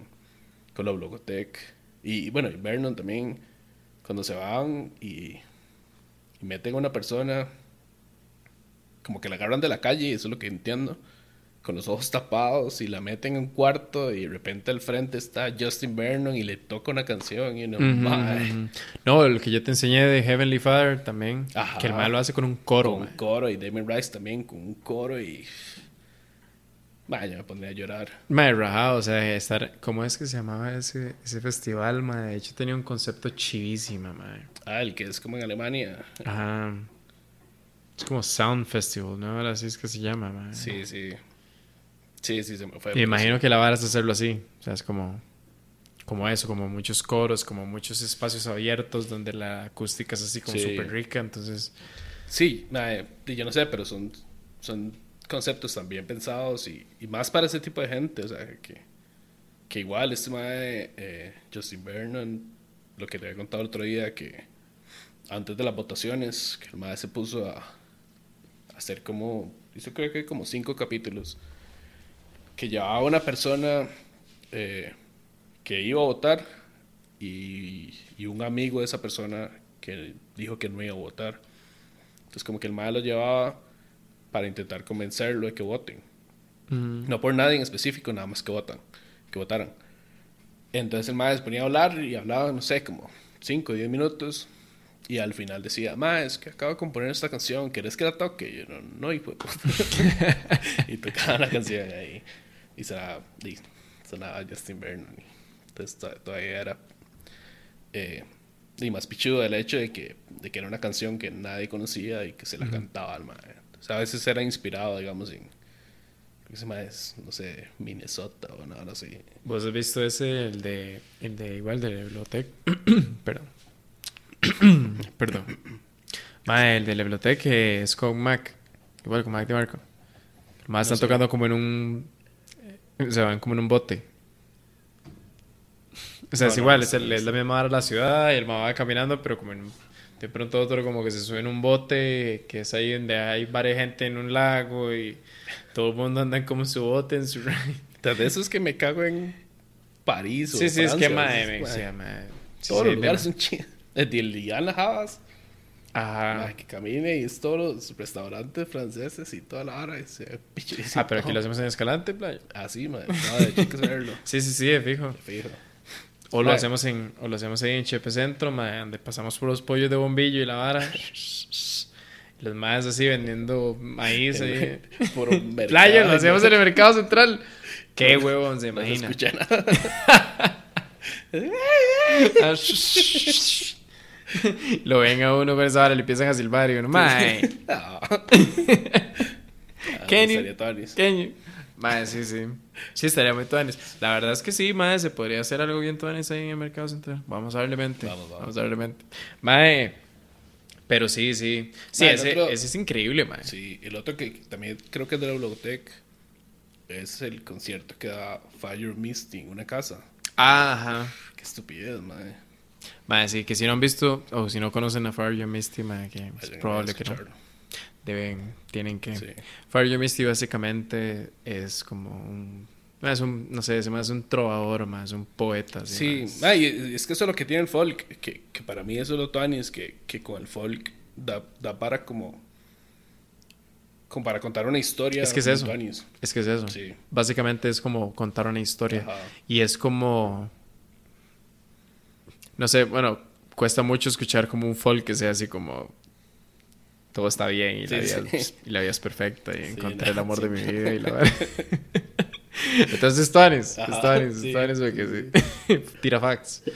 con la Blogotech. Y, y bueno, y Vernon también, cuando se van y, y meten a una persona, como que la agarran de la calle, eso es lo que entiendo, con los ojos tapados y la meten en un cuarto y de repente al frente está Justin Vernon y le toca una canción y "Mae". ujú. No, el que yo te enseñé de Heavenly Father también. Ajá. Que el mal lo hace con un coro, con un coro y Damien Rice también con un coro y vaya me pondría a llorar Mae, rajado, o sea, estar... ¿Cómo es que se llamaba ese, ese festival, mae? De hecho tenía un concepto chivísima, mae. ah el que es como en Alemania Ajá. Es como Sound Festival, ¿no? Ahora sí es que se llama, mae. sí sí sí sí se me fue Y imagino que la vara es hacerlo así. O sea, es como... Como eso, como muchos coros, como muchos espacios abiertos donde la acústica es así como Sí. súper rica, entonces... sí yo no sé pero son son conceptos tan bien pensados y, y más para ese tipo de gente o sea que que igual este mae eh, Justin Vernon lo que te había contado el otro día que antes de las votaciones que el mae se puso a hacer como hizo creo que como cinco capítulos que llevaba una persona eh, que iba a votar y, y un amigo de esa persona que dijo que no iba a votar entonces como que el mae lo llevaba para intentar convencerlo de que voten mm, no por nadie en específico, nada más que votan, que votaran. Entonces el maestro se ponía a hablar y hablaba, no sé, como 5 o 10 minutos. Y al final decía, ma, es que acabo de componer esta canción, ¿querés que la toque? Y yo, no, no, hijo de puta". Y tocaba la canción ahí. Y sonaba, y sonaba Justin Vernon. Entonces to- todavía era eh, y más pichudo el hecho de que, de que era una canción que nadie conocía y que se la cantaba al maestro. Entonces a veces era inspirado, digamos, en, que se llama es, no sé, Minnesota o nada así. ¿Vos has visto ese, el de, el de igual de la biblioteca? Perdón. Perdón. Mae, el de la biblioteca es con Mac. Igual con Mac de Marco. Más No están sé. tocando como en un. Se van como en un bote. O sea, No, es no, igual, no, es, el- no, es la misma hora la ciudad y el mamá va caminando, pero como en- de pronto otro como que se sube en un bote, que es ahí donde hay varias gente en un lago y todo el mundo anda como en su bote, en su ride. De eso es que me cago en París o Sí, sí, es Francia, que mae. Sí, Todos sí, los lugares son chidos. El de Liana Havas. Ajá. que camine y es todos los restaurantes franceses y toda la hora. Ah, pero aquí lo hacemos en Escalante, playa. Así, madre. No, de que saberlo. Sí, sí, sí, fijo. Fijo. O lo hacemos en, o lo hacemos ahí en Chepe Centro, mae, donde pasamos por los pollos de bombillo y la vara. Los más así vendiendo maíz ahí. Por un mercado. Playa, lo hacemos en el mercado central. Qué huevón, se No se imagina. escucha nada. Ah, lo ven a uno con esa vara, le empiezan a silbar y uno, mae, Ah. Kenny. Sería Tonis. ¿qué? Mae, sí, sí. Sí, estaría muy tuanis. La verdad es que sí, mae, se podría hacer algo bien tuanis ahí en el mercado central. Vamos a darle mente. Vamos, vamos. a darle mente. Mae, pero sí, sí. Sí, Mae, ese, otro- ese es increíble, mae. Sí, el otro que también creo que es de la Biblioteca es el concierto que da Fire Misty en una casa. Ajá. Qué estupidez, madre. Sí, que si no han visto o si no conocen a Fire Misty, mae, que es probable que no. Deben, tienen que. Sí. Fire Misty básicamente es como un. Es un, no sé, me hace un trovador más, un poeta. Sí, mae. ay, es que eso es lo que tiene el folk, que, que para mí eso es lo tuanis, que, que con el folk da, da para como, como para contar una historia. Es que es eso. Es que es eso. Sí. Básicamente es como contar una historia. Ajá. Y es como. No sé, bueno, cuesta mucho escuchar como un folk que sea así como. Todo está bien y, la, vida, sí. y la vida es perfecta y Sí, encontré no, el amor de mi vida y la verdad. Entonces, Stones, sí. Stones, porque sí. Tira facts.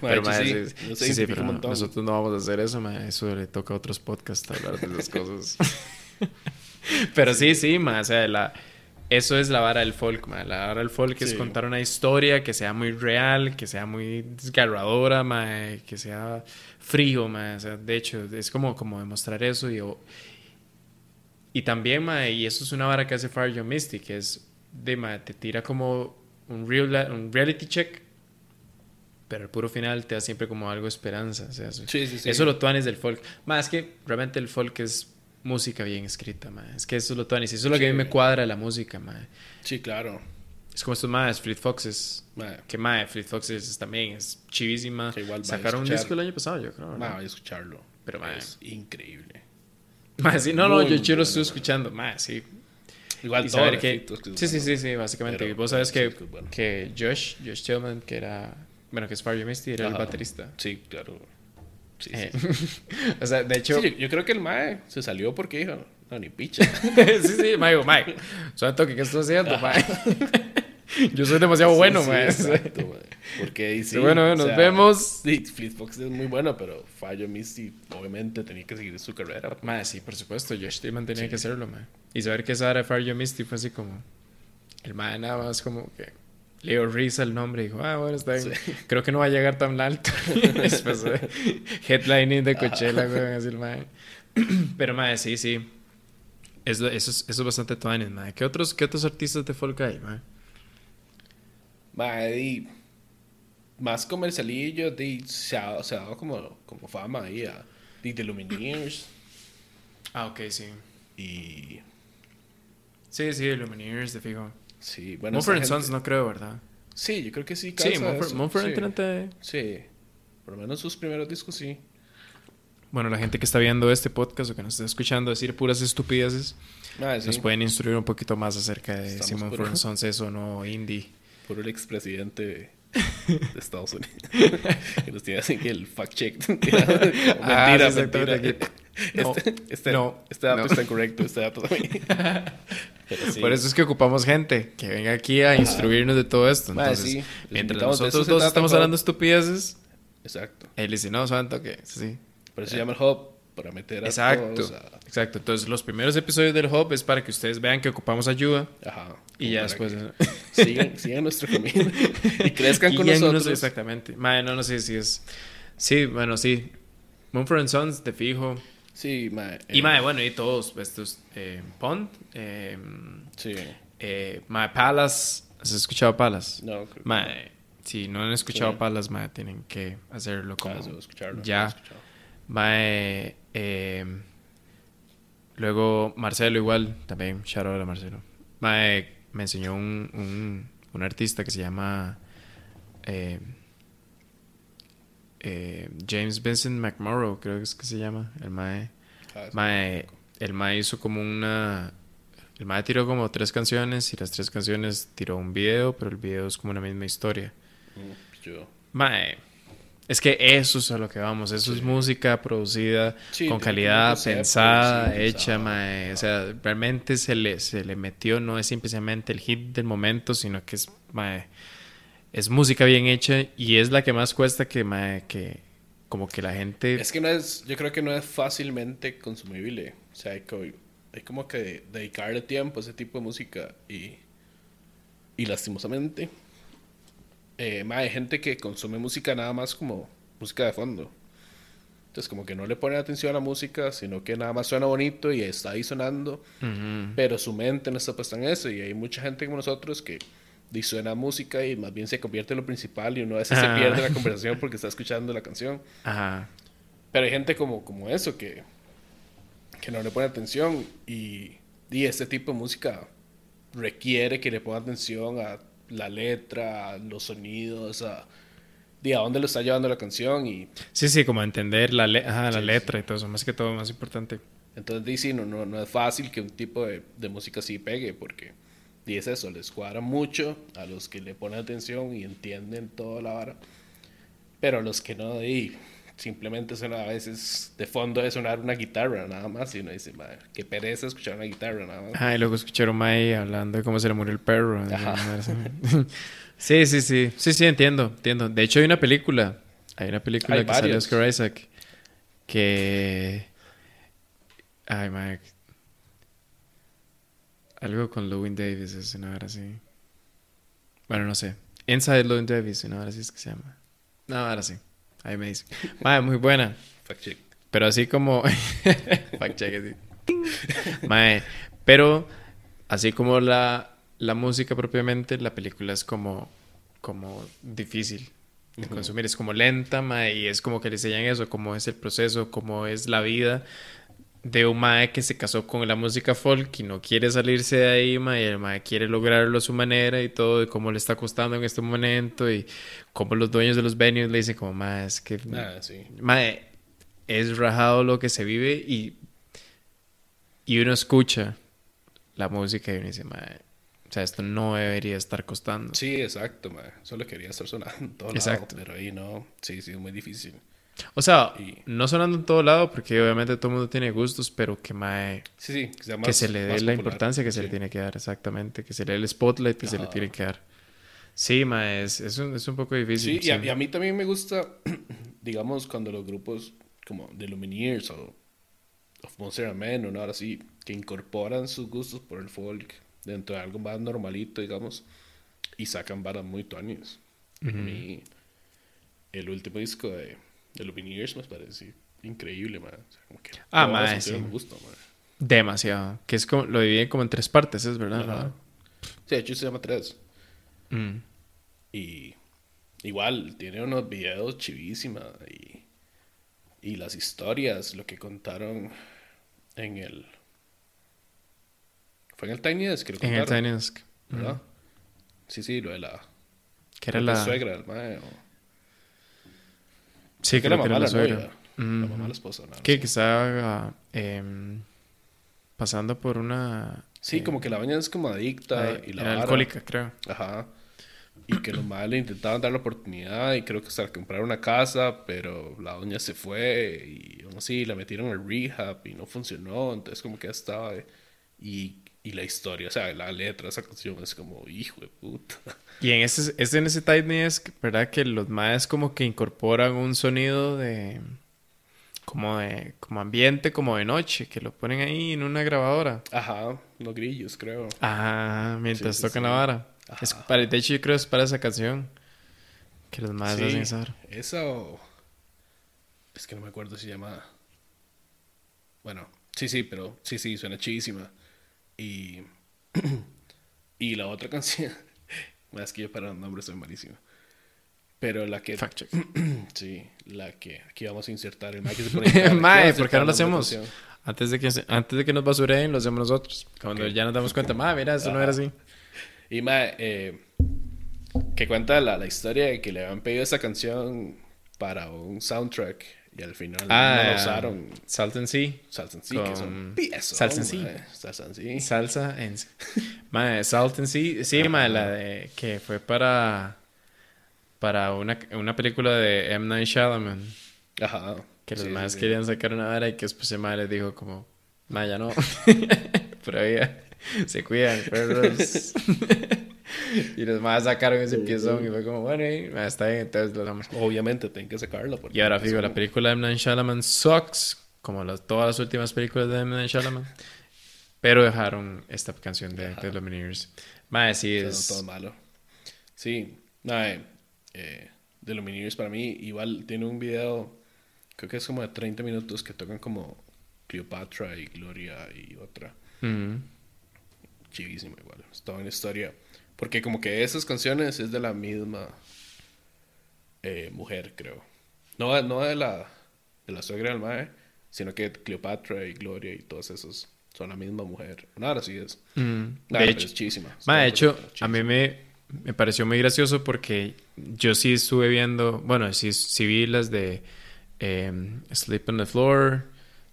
Bueno, Pero, sí, sí, pero nosotros no vamos a hacer eso. Eso le toca a otros podcasts hablar de esas cosas. pero sí, sí, mae. O sea, la, eso es la vara del folk, mae. La vara del folk es Sí. contar una historia que sea muy real, que sea muy desgarradora, mae. Que sea frío, mae. O sea, de hecho, es como, como demostrar eso y... y también, mae, y eso es una vara que hace Fire Your Misty, que es de, mae, te tira como un, real, un reality check, pero el puro final te da siempre como algo de esperanza. O sea, sí, sí. eso lo tuanes del folk. Más que realmente el folk es música bien escrita, mae. Es que eso es lo. Y eso es lo que a mí me cuadra la música, mae. Sí, claro. Es como estos más, Fleet Foxes. Mae, Que mae, Fleet Foxes también es chivísima. Que igual Sacaron un disco el año pasado, yo creo. voy a escucarlo. Pero, mae. es increíble. Mae, sí, no, no, yo, yo lo estoy escuchando. Mae, sí. Igual y todo saber que Foxes sí sí sí sí básicamente Pero- vos sabes que, bueno. que Josh Josh Tillman que era bueno que es Fire Misty era el baterista Sí, claro. Sí, sí, Eh, sí. o sea de hecho Sí, yo, yo creo que el Mae se salió porque dijo, no, ni picha. sí sí mae digo, mae suave toque qué estoy haciendo mae yo soy demasiado bueno Sí, sí, mae exacto, mae. Porque sí. Sí, bueno o nos sea, vemos Sí, Foxes es muy bueno, pero Fallo Misty obviamente tenía que seguir su carrera. mae sí por supuesto Josh Tillman tenía Sí. que hacerlo mae y saber que esa era Fire Misty fue así como el mae nada más como que le dio risa el nombre y dijo, ah, bueno, está bien. Sí. Creo que no va a llegar tan alto. Después de headlining de Coachella, güey, así el mae. Pero, mae, sí, sí. Eso, eso, es, eso es bastante tuanes, mae. ¿Qué otros, ¿Qué otros artistas de folk hay, mae? Mae, y más comercialillo, de, se, ha, se ha dado como, como fama ahí a de, The Lumineers Ah, ok, sí. y Sí, sí, Lumineers, de fijo. Sí, bueno. Mumford Sons no creo, ¿verdad? Sí, yo creo que sí. Sí, Mumford, sí. Sí, por lo menos sus primeros discos sí. Bueno, la gente que está viendo este podcast o que nos está escuchando decir puras estupideces, Mae, sí. nos pueden instruir un poquito más acerca de Estamos si Mumford Sons es o no indie. por el expresidente de Estados Unidos. que nos tiene así que el fact check. mentira, Ah, sí, mentira. No, Este, este, no, este dato no. está incorrecto, este dato también. Sí. Por eso es que ocupamos gente que venga aquí a instruirnos de todo esto. Entonces, sí, mientras nosotros dos estamos todo. hablando estupideces, Exacto. él dice, no, santo, que sí. Por eso se llama el hub, para meter a Exacto, todos a- exacto. Entonces, los primeros episodios del Hub es para que ustedes vean que ocupamos ayuda Ajá. y ya después... que Sigan, sigan nuestro camino y crezcan con Guíennos, nosotros. Exactamente. Mae, no, no sé si es... Sí, bueno, sí. Mumford Sons, te fijo. Sí, mae. Y eh, mae, bueno, y todos estos... Eh, Pond, eh, Sí. eh, mae, Palace, ¿Has escuchado Palas? No, creo que Mae, si no han escuchado Sí. Palas, mae, tienen que hacerlo como... Ah, escucharlo, ya. escuchado. Mae, eh, luego Marcelo igual, también, shout out a Marcelo. Mae, me enseñó un, un, un artista que se llama eh, James Vincent McMorrow, creo que es que se llama, el Mae. Ah. Mae, el Mae hizo como una... El Mae tiró como tres canciones y las tres canciones tiró un video, pero el video es como una misma historia. Mm, Yo. Mae, es que eso es a lo que vamos. Eso es música producida Sí, con calidad, pensada, hecha, mae. O sea, realmente se le, se le metió, no es simplemente el hit del momento, sino que es, mae, es música bien hecha y es la que más cuesta que, mae, que como que la gente... Es que no es, yo creo que no es fácilmente consumible. O sea, hay, que, hay como que dedicarle tiempo a ese tipo de música y, y lastimosamente, eh, ma, hay gente que consume música nada más como música de fondo. Entonces, como que no le pone atención a la música, sino que nada más suena bonito y está ahí sonando, pero su mente no está puesta en eso. Y hay mucha gente como nosotros que di- suena música y más bien se convierte en lo principal y uno a veces Ah. se pierde la conversación porque está escuchando la canción. Ajá. Pero hay gente como, como eso que, que no le pone atención y, y este tipo de música requiere que le ponga atención a la letra, a los sonidos, a, y a dónde lo está llevando la canción y Sí, sí, como entender la, le- ajá, la Sí, letra y todo eso, más que todo, más importante. entonces sí, no, no, no es fácil que un tipo de, de música así pegue porque y es eso, les cuadra mucho a los que le ponen atención y entienden toda la vara, pero a los que no, di, simplemente suena a veces de fondo de sonar una guitarra nada más y uno dice, "Madre, qué pereza escuchar una guitarra nada más. Ajá, y luego escucharon Mai hablando de cómo se le murió el perro. Sí, sí, sí. Sí, sí, entiendo, entiendo. De hecho, hay una película. Hay una película Hay que sale varios. Oscar Isaac. Que. Ay, Mike. Algo con Lewin Davis es una hora así. Bueno, no sé. Inside Lewin Davis, una hora así es que se llama. No, ahora sí. Ahí me dice. Mae, muy buena. Fact check. Pero así como. Fact check, así. Mae, pero así como la, la música propiamente, la película es como, como difícil de Ujú. consumir. Es como lenta, mae, y es como que le enseñan eso, cómo es el proceso, cómo es la vida de un mae que se casó con la música folk y no quiere salirse de ahí, mae, y el mae quiere lograrlo a su manera y todo, y cómo le está costando en este momento, y cómo los dueños de los venues le dicen como, mae, es que... Ah, sí. Mae, es rajado lo que se vive y, y uno escucha la música y uno dice, mae, o sea, esto no debería estar costando. Sí, exacto, ma. Solo quería estar sonando en todo Exacto. lado, pero ahí no. Sí, sí, es muy difícil. O sea, Y- no sonando en todo lado porque obviamente todo el mundo tiene gustos, pero que mae, Sí, sí, que, sea que más- se le dé más la popular. importancia que se le Sí. tiene que dar, exactamente, que se le dé el spotlight que se le Ajá. tiene que dar. Sí, mae, es, es, un, es un poco difícil. Sí, y a, y a mí también me gusta, digamos, cuando los grupos como The Lumineers o of Monster and Men o nada así, que incorporan sus gustos por el folk dentro de algo más normalito, digamos, y sacan varas muy tuanis. A mí, el último disco de The Lumineers me parece increíble, man. O sea, como que Ah, sí. me gustan, man. Demasiado. Que es como, lo dividen como en tres partes, ¿es verdad? Ajá. Sí, de hecho se llama Tres. Mm. Y igual, tiene unos videos chivísimas y, y las historias, lo que contaron en el... Fue en el Tiny Desk que lo En el Tiny Desk. ¿verdad? Sí, sí, lo de la, Que era de la... suegra del mae, o- Sí, creo que era la la suegra. novia, la Ujú. mamá la esposa, nada, Que sí. que estaba pasando por una... Sí, eh, como que la baña es como adicta y la era alcohólica, creo. Ajá. Y que los madres le intentaban dar la oportunidad y creo que hasta comprar una casa, pero la doña se fue y aún así la metieron al rehab y no funcionó. Entonces como que ya estaba... eh, Y, y la historia, o sea, la letra de esa canción es como, hijo de puta. Y en ese, es en ese Tiny Desk, ¿verdad? Que los maes como que incorporan un sonido de... Como de... Como ambiente, como de noche, que lo ponen ahí en una grabadora. Ajá, los grillos, creo. Ah, mientras Sí, tocan sí. la vara. Ajá. Es para, de hecho, yo creo que es para esa canción. Que los maes Sí, hacen esa o... Es que no me acuerdo si se llama... Bueno, sí, sí, pero sí, sí, suena chidísima. Y... y la otra canción Más que yo para los nombres soy malísimo. Pero la que... Fact check. sí, la que aquí vamos a insertar. El se pone editar. Mae, ¿por qué no lo hacemos? Antes de que, antes de que nos basureen, lo hacemos nosotros. Cuando ya nos damos cuenta, mae, mira, eso no era así. Y mae, eh, que cuenta la, la historia de que le habían pedido esa canción para un soundtrack y al final no la usaron. Salt and Sea. Salsa en sí, que Con son piezas. salsa en sí. Salsa en sí. Salsa en Mae, Salt and Sea. Sí, mae, la de que fue para para una, una película de M. Night Shyamalan. Ajá. Que los Sí, más sí, sí. querían sacar una vara y que después el mae les dijo como, mae, ya no. Pero ya se cuidan, perros. y los más sacaron ese piezón y fue como, bueno, mae, está bien, entonces lo damos. Obviamente tienen que sacarlo. Y ahora, fijo, la película de M. Night Shyamalan sucks, como las, todas las últimas películas de M. Night Shyamalan. Pero dejaron esta canción de The Lumineers. Mae, sí es... todo malo. Sí, nada, eh, eh, The Lumineers para mí igual tiene un video, creo que es como de 30 minutos que tocan como Cleopatra y Gloria y otra. Ujú. Chivísimo igual, es toda una historia. Porque como que esas canciones es de la misma eh, mujer, creo. No, no de la, de la suegra del mae, sino que Cleopatra y Gloria y todos esos son la misma mujer. Nada, así es. Ujú. Nada, De hecho, es chísima. Ma, de hecho, Chísima. a mí me, me pareció muy gracioso porque yo sí estuve viendo, bueno, sí, sí vi las de em, Sleep on the Floor,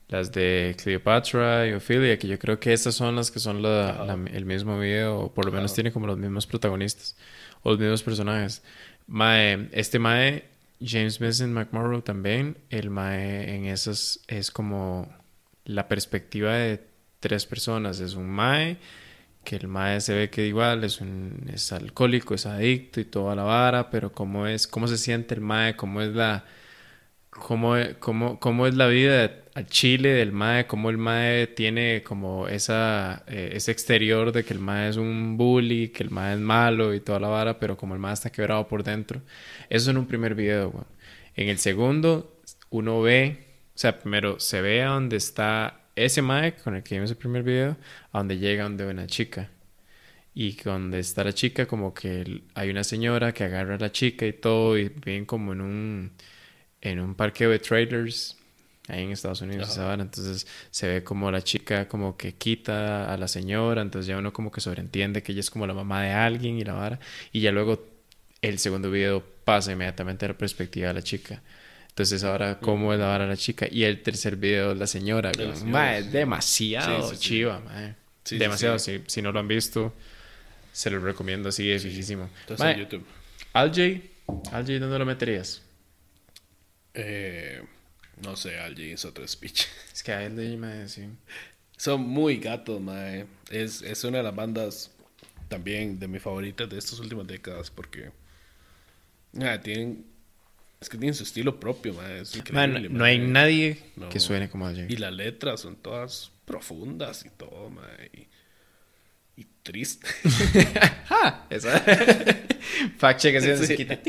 las de Cleopatra y Ophelia, que yo creo que esas son las que son la- Ajá. la- el mismo video, o por lo menos tiene como los mismos protagonistas, o los mismos personajes. Mae, este Mae, James Mason McMorrow también, el Mae en esas es como la perspectiva de tres personas. Es un Mae, que el Mae se ve que igual es, un, es alcohólico, es adicto y toda la vara, pero cómo es, cómo se siente el Mae, cómo es la, cómo, cómo, cómo es la vida al Chile del Mae, cómo el Mae tiene como esa, eh, ese exterior de que el Mae es un bully, que el Mae es malo y toda la vara, pero como el Mae está quebrado por dentro. Eso en un primer video. En el segundo, uno ve, o sea, primero se ve a donde está ese Mae con el que vimos el primer video, a donde llega donde ve una chica. Y donde está la chica, como que hay una señora que agarra a la chica y todo, y viven como en un, en un parqueo de trailers, ahí en Estados Unidos, Ajá. Entonces se ve como la chica como que quita a la señora, entonces ya uno como que sobreentiende que ella es como la mamá de alguien y la vara. Y ya luego el segundo video pasa inmediatamente a la perspectiva de la chica. Entonces ahora cómo es la vara la chica. Y el tercer video la señora. De la weón. señora, Ma, es sí. demasiado Sí, sí, chiva, ma. Sí, sí, demasiado. Si, si no lo han visto, se lo recomiendo así, es fijísimo. Entonces Ma, en YouTube. Al-J, Al-J, ¿dónde lo meterías? Eh, no sé, alguien hizo otro speech. Es que Al-J, ma, sí. Son muy gatos, mae. Es, es una de las bandas también de mis favoritas de estas últimas décadas porque ah, tienen es que tienen su estilo propio, mae. Es Ma, increíble, no, hay nadie No. que suene como Al-J. Y las letras son todas profundas y todo, mae. Y, y tristes. ¡Ja! Esa. Fact check así Sí. se quita.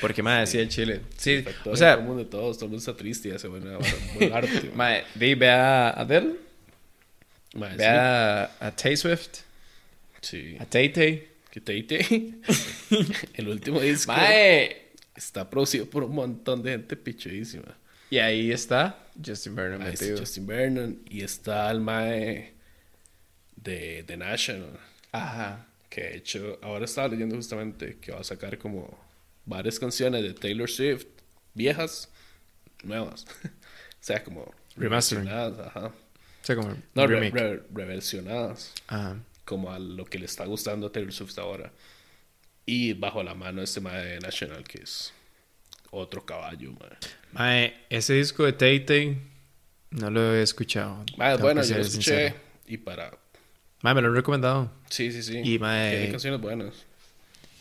Porque, ma, decía el chile. Sí, Todo o el sea, mundo de todos, todo el mundo está triste y hace buena, buen arte. mae. ma, di, ve a Adele, Mae, ve a, a Tay Swift, sí. a Tay Tay. Que Tate, el último disco, Mae, está producido por un montón de gente pichudísima. Y ahí está Justin Vernon Ahí está. Justin Vernon y está el mae de The National. Ajá. Que de hecho, ahora estaba leyendo justamente que va a sacar como varias canciones de Taylor Swift, viejas, nuevas. o sea, como Remastering. ajá. O sea, como No, re- remake. re- reversionadas, Ajá. como a lo que le está gustando a Taylor Swift ahora. Y bajo la mano este mae de National, que es otro caballo, mae. Mae, ese disco de Tay Tay no lo he escuchado. Mae, bueno, yo lo escuché sincero. y para... Mae, me lo han recomendado. Sí, sí, sí. Y, mae- Tiene canciones buenas.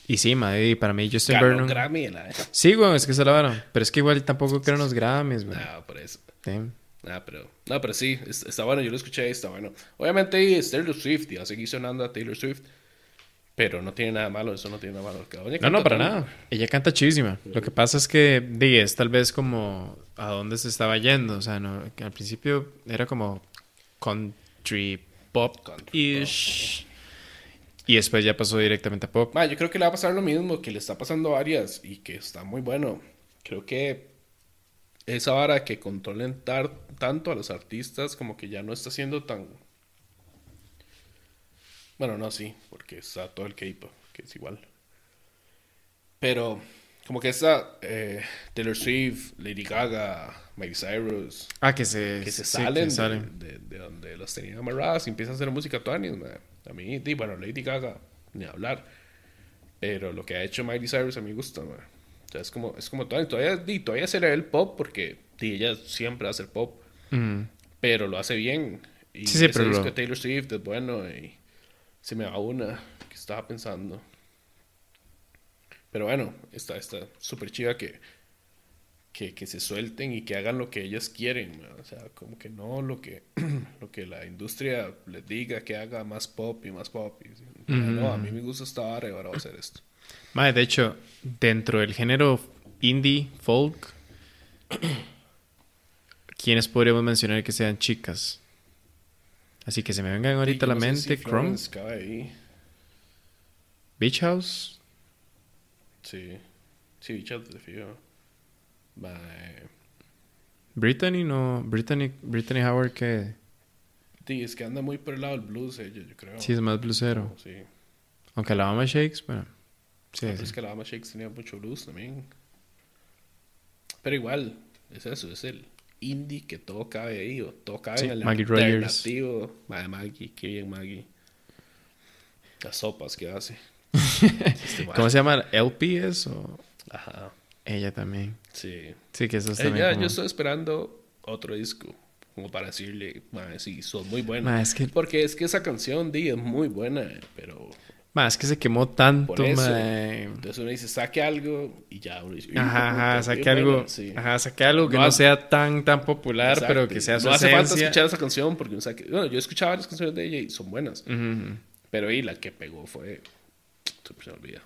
Y sí, mae, y para mí Justin Ganó Vernon. Grammy la... Sí, güey, es que se la vara. Pero es que igual tampoco creo en los Grammys, güey. No, por eso. Damn. Ah, pero, no, pero sí, es- está bueno, yo lo escuché y está bueno. Obviamente es Taylor Swift y va a seguir sonando a Taylor Swift, pero no tiene nada malo, eso no tiene nada malo. No, no, para nada. Ella canta chísima. Lo que pasa es que, di, es tal vez como a dónde se estaba yendo. O sea, no, que al principio era como country pop-ish. Y después ya pasó directamente a pop. Ma, yo creo que le va a pasar lo mismo que le está pasando a Arias y que está muy bueno. Creo que esa vara que controlen tar- tanto a los artistas como que ya no está siendo tan... Bueno, no, sí, porque está todo el K-pop, que es igual. Pero como que está eh, Taylor Swift, Lady Gaga, Miley Cyrus, Ah, que se, que se salen, que de- salen. De, de donde los tenían amarradas y empiezan a hacer música tuanis. A mí, di, bueno, Lady Gaga, ni hablar. Pero lo que ha hecho Miley Cyrus a mí me gusta, ma. O sea, es como, es como tuanis. Todavía, todavía será el pop porque di, ella siempre hace el pop, Mm. pero lo hace bien. Y Sí, sí, ese pero disco de Taylor Swift es bueno y se me va una que estaba pensando. Pero bueno, está está súper chiva que, que, que se suelten y que hagan lo que ellas quieren. O sea, como que no lo que, lo que la industria les diga que haga más pop y más pop. Y, No, a mí me gusta esta vara y ahora voy a hacer esto. Mae, de hecho, dentro del género indie, folk, ¿quiénes podríamos mencionar que sean chicas? Así que se me vengan ahorita a la no mente, si Chrome. Beach House, Sí. Sí, bichas de fijo. Ma, eh, Brittany, no, Brittany, Brittany Howard que Sí, es que anda muy por el lado del blues ella, yo creo. sí es más blusero. Sí. Aunque la Mama Shakes, bueno, sí, Pero sí. es que la Dama Shakes tenía mucho blues también. Pero igual, es eso, es el indie que todo cabe ahí, o todo cabe Sí, en el Maggie Rogers. alternativo. Madre Maggie, qué bien Maggie. Las sopas que hace. ¿Cómo se llama? ¿LP es o Ajá, ella también? sí. Sí, que eso es Eh, también ya, como- Yo estoy esperando otro disco, como para decirle, sí, son muy buenos. Ma, es que, Porque es que esa canción, di, es muy buena, pero ma, es que se quemó tanto, por eso. ma. Entonces uno dice, saque algo y ya uno dice, "Uy, Ajá, ajá, saque buena", algo, sí. ajá, saque algo que No no, sea tan, tan popular, Exacto. pero que sea su No hace falta esencia. escuchar esa canción porque uno sabe que- bueno, yo he escuchado varias canciones de ella y son buenas. Ujú, ujú. Pero y la que pegó fue. Siempre se me olvida.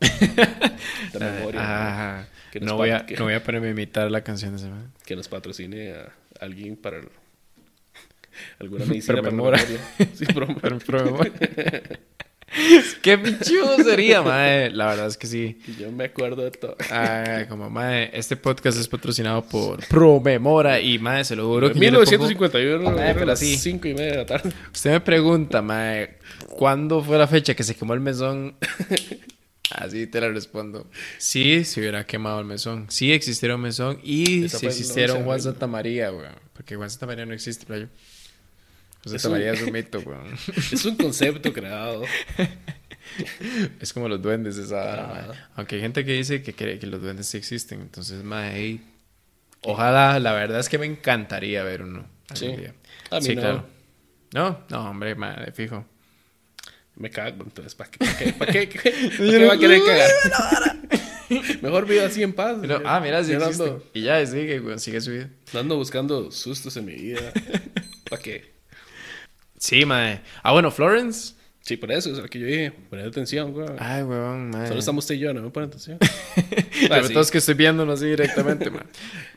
De memoria. Ajá. Que No voy, a, que- no voy a ponerme a imitar la canción de ese man. Que nos patrocine a alguien para. el- alguna medicina para la memoria. Sí, pero- Qué pichudo sería, mae. La verdad es que sí. Yo me acuerdo de todo. Ah, como, mae, este podcast es patrocinado por Promemora y, mae, se lo juro que yo le pongo- 1951, Mae, eran pero las sí. 5 y media de la tarde. Usted me pregunta, mae, ¿cuándo fue la fecha que se quemó el mesón? Así te la respondo. Sí, se hubiera quemado el mesón. Sí existiera un mesón y el existiera 11 un Juan. Santa María, weón. Porque Juan Santa María no existe, playo. Juan Santa María es un mito, weón. Es un concepto creado. Es como los duendes esa mae. Aunque hay gente que dice que cree que los duendes sí existen. Entonces, mae, hey, ojalá, la verdad es que me encantaría ver uno algún Sí. día. A mí sí, no. claro. No, no, hombre, mae, fijo. Me cago, entonces, ¿para qué, para qué, para qué, para qué va a querer cagar? Mejor viva así en paz. Pero, ah, mira, sí ando, Y ya, sigue, weón, sigue su vida. ando buscando sustos en mi vida. ¿Para qué? Sí, mae. Ah, bueno, Florence. Sí, por eso es lo que yo dije. Poner atención, güey. Ay, weón, mae. Solo estamos usted y yo, no me ponen atención. Sobre Ah, es que estoy viéndonos así directamente, mae.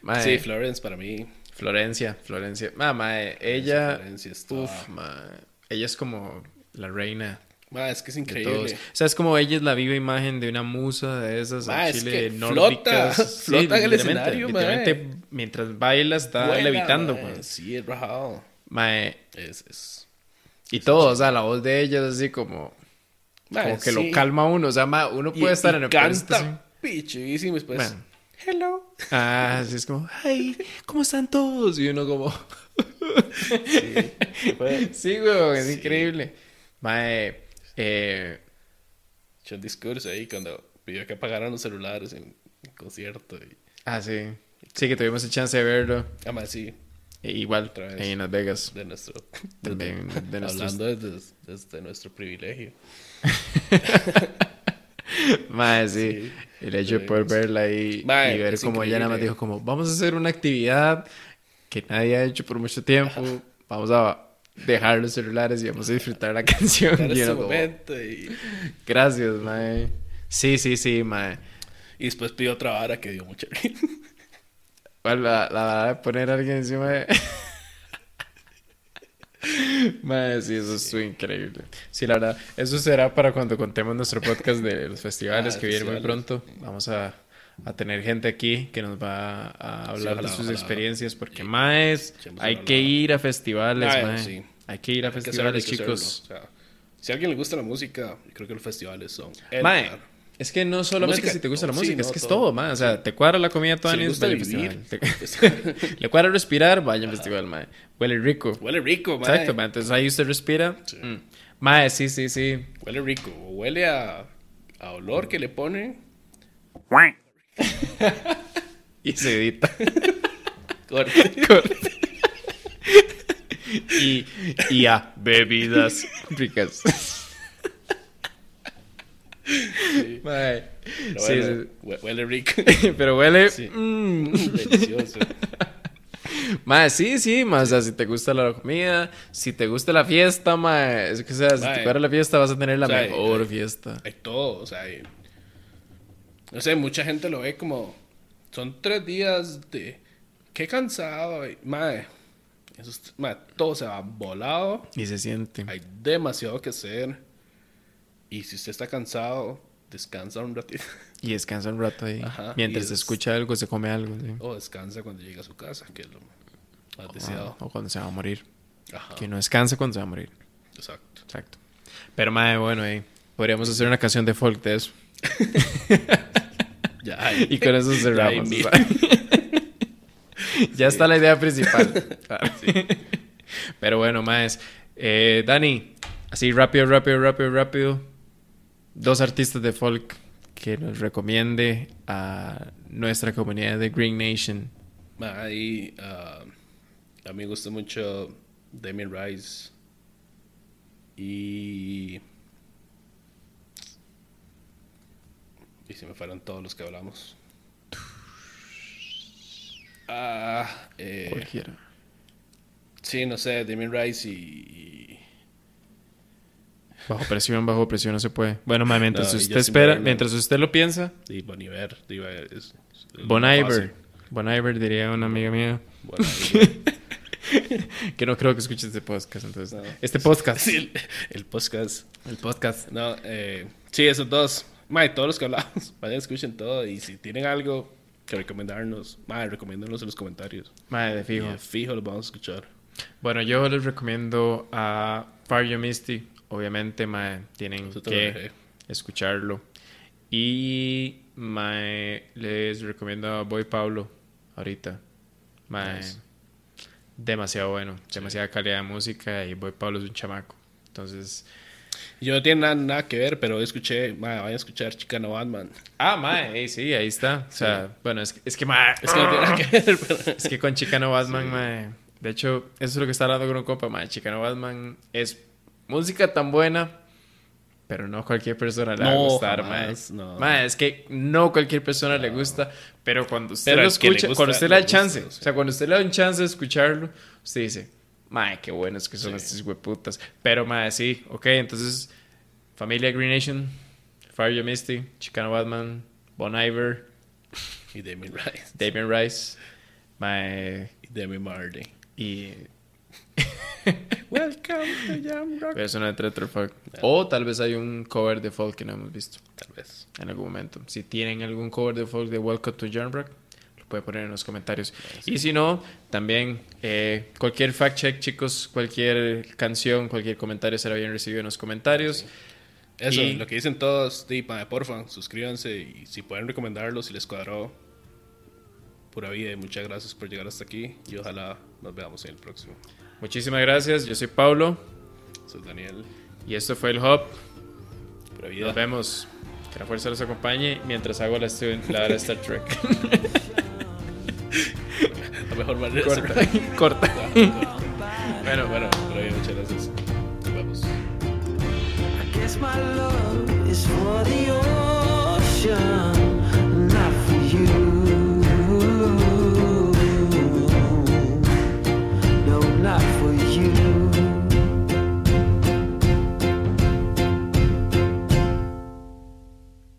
Mae, Sí, Florence para mí. Florencia, Florencia. Ma, mae, ella... Florencia está- Uf, mae. Ella es como la reina Ma, es que es increíble. O sea, es como ella es la viva imagen de una musa de esas Ma, es chile que nórdicas. flota, flota en el escenario, literalmente, mientras baila está Buena, levitando, ma. pues. Sí, es rajado. Mae, Es, es... y todo, o sea, la voz de ella es así como... Ma, como que sí. lo calma a uno. O sea, ma, uno Y- puede estar y en el. Canta pichísimo y después... Bueno. Hello. Ah, así es como, ay, ¿cómo están todos? Y uno como, Sí. Fue- sí, es Sí. increíble. Mae, eh, un discurso ahí cuando pidió que apagaran los celulares en el concierto. Y... ah, sí. Sí, que tuvimos el chance de verlo. Además, sí, E igual, Otra vez. ahí en Las Vegas. de nuestro... De Hablando desde, desde nuestro privilegio. Mae, sí. Sí. El hecho de poder verla ahí y ver es como ella nada más dijo como, vamos a hacer una actividad que nadie ha hecho por mucho tiempo. Vamos a dejar los celulares y vamos a disfrutar la canción. Como, momento y... Gracias, mae. Sí, sí, sí, mae. Y después pidió otra vara que dio mucha risa. ¿Cuál la, la de poner a alguien encima de... Mae, sí, eso estuvo increíble. Sí, la verdad, eso será para cuando contemos nuestro podcast de los festivales Ah, que vienen muy pronto. Vamos a, a tener gente aquí que nos va a hablar ojalá, de sus ojalá. experiencias porque, maes, Echemos hay que ir a festivales, Ah, sí. Hay que ir a Hay festivales, hacerlo, chicos. hacerlo. O sea, si a alguien le gusta la música, creo que los festivales son. Mae, es que no solamente Música, si te gusta la sí, música, no, es que es todo. todo, mae. O sea, te cuadra la comida toda Si le gusta vivir, Le cuadra respirar, vaya al festival, mae. Huele rico. Huele rico, mae. Exacto, mae. Entonces ahí usted respira. Sí. Mm. Mae, sí, sí, sí. Huele rico. Huele a, a olor que le ponen. Y se edita. Corte. Corte. y, y a bebidas ricas. Mae. Pero Sí, hue- Huele rico. sí. Pero huele. Sí. mm. Delicioso. Mae, sí, sí, mae, o sea, si te gusta la comida, si te gusta la fiesta, mae, es que, o sea, si Mae. te gusta la fiesta vas a tener la O sea, mejor fiesta. Hay todo, o sea, hay- no sé, mucha gente lo ve como, son tres días de, qué cansado, eso es- mae, todo se va volado, Y se siente. hay demasiado que hacer, y si usted está cansado, descansa un ratito, Y descansa un rato ahí. Ajá, Mientras se es- escucha algo, se come algo. sí. o descansa cuando llega a su casa, que es lo más deseado. o cuando se va a morir. Ajá, Que no descansa cuando se va a morir. exacto. Exacto. Pero, mae, bueno, ahí. Podríamos hacer una canción de folk de eso. Ya, Y con eso ya cerramos. ya está la idea principal. Pero bueno, más. Eh, Dani, así rápido, rápido, rápido, rápido. Dos artistas de folk que nos recomiende a nuestra comunidad de Green Nation. Ahí, ah, a mí me gusta mucho Damien Rice y y se me fueron todos los que hablamos. Ah, eh, Cualquiera. sí, no sé, Damien Rice y, Bajo presión, bajo presión no se puede. Bueno, ma, mientras No, usted espera, mientras usted lo piensa, y Bon Iver, digo, es- es Bon Iver. fácil. Bon Iver diría una amiga mía. Bon. Que no creo que escuche este podcast. Entonces, No. este podcast. Sí, el, el podcast. El podcast. No, eh, sí, esos dos. Mae, todos los que hablamos, vayan, escuchen todo. Y si tienen algo que recomendarnos, mae, recomiéndenlos en los comentarios. Madre de fijo. Eh, fijo, los vamos a escuchar. Bueno, yo les recomiendo a Fario Misty. Obviamente, mae, tienen que escucharlo. Y mae, les recomiendo a Boy Pablo ahorita. Mae, Nice. demasiado bueno, demasiada calidad de música y Boy Pablo es un chamaco. Entonces, Yo no tiene nada, nada que ver, pero escuché, mae, vayan a escuchar Chicano Batman. ah, mae, ey, sí, ahí está. O sea, bueno, es, es que mae, Es que no tiene nada que ver, pero... Es que con Chicano Batman, mae, de hecho, eso es lo que está hablando con un compa, mae. Chicano Batman es música tan buena, pero no cualquier persona le va a No, gustar, jamás, mae. no. Mae, es que no cualquier persona le gusta, pero cuando usted Pero lo que escucha, gusta, cuando usted le da chance, gusta, sí. o sea, cuando usted le da un chance de escucharlo, usted dice, mae, qué buenos que son Sí. estos hueputas. Pero, mae, sí, ok, entonces, familia Green Nation, Fire Misty, Chicano Batman, Bon Iver, Y Demi Rice. Damien Rice, mae, Y Demi Marley. y Welcome to Jam Rock. Pero es de Retro Folk. O tal vez hay un cover de folk que no hemos visto Tal vez. en algún momento. Si tienen algún cover de folk de Welcome to Jamrock, lo pueden poner en los comentarios. Y si no, también eh, cualquier fact check, chicos, cualquier canción, cualquier comentario será bien recibido en los comentarios. Eso, Y- lo que dicen todos, mae, porfa, suscríbanse y si pueden recomendarlo, si les cuadró, pura vida y muchas gracias por llegar hasta aquí y ojalá nos veamos en el próximo. Muchísimas gracias. Yo soy Pablo Soy Daniel, y esto fue el Hub. pura vida. Nos vemos. Que la fuerza los acompañe mientras hago la, la de Star Trek. La mejor manera Corta. Corta. bueno, bueno, pero bien, muchas gracias. Vamos. I guess my love is for the ocean.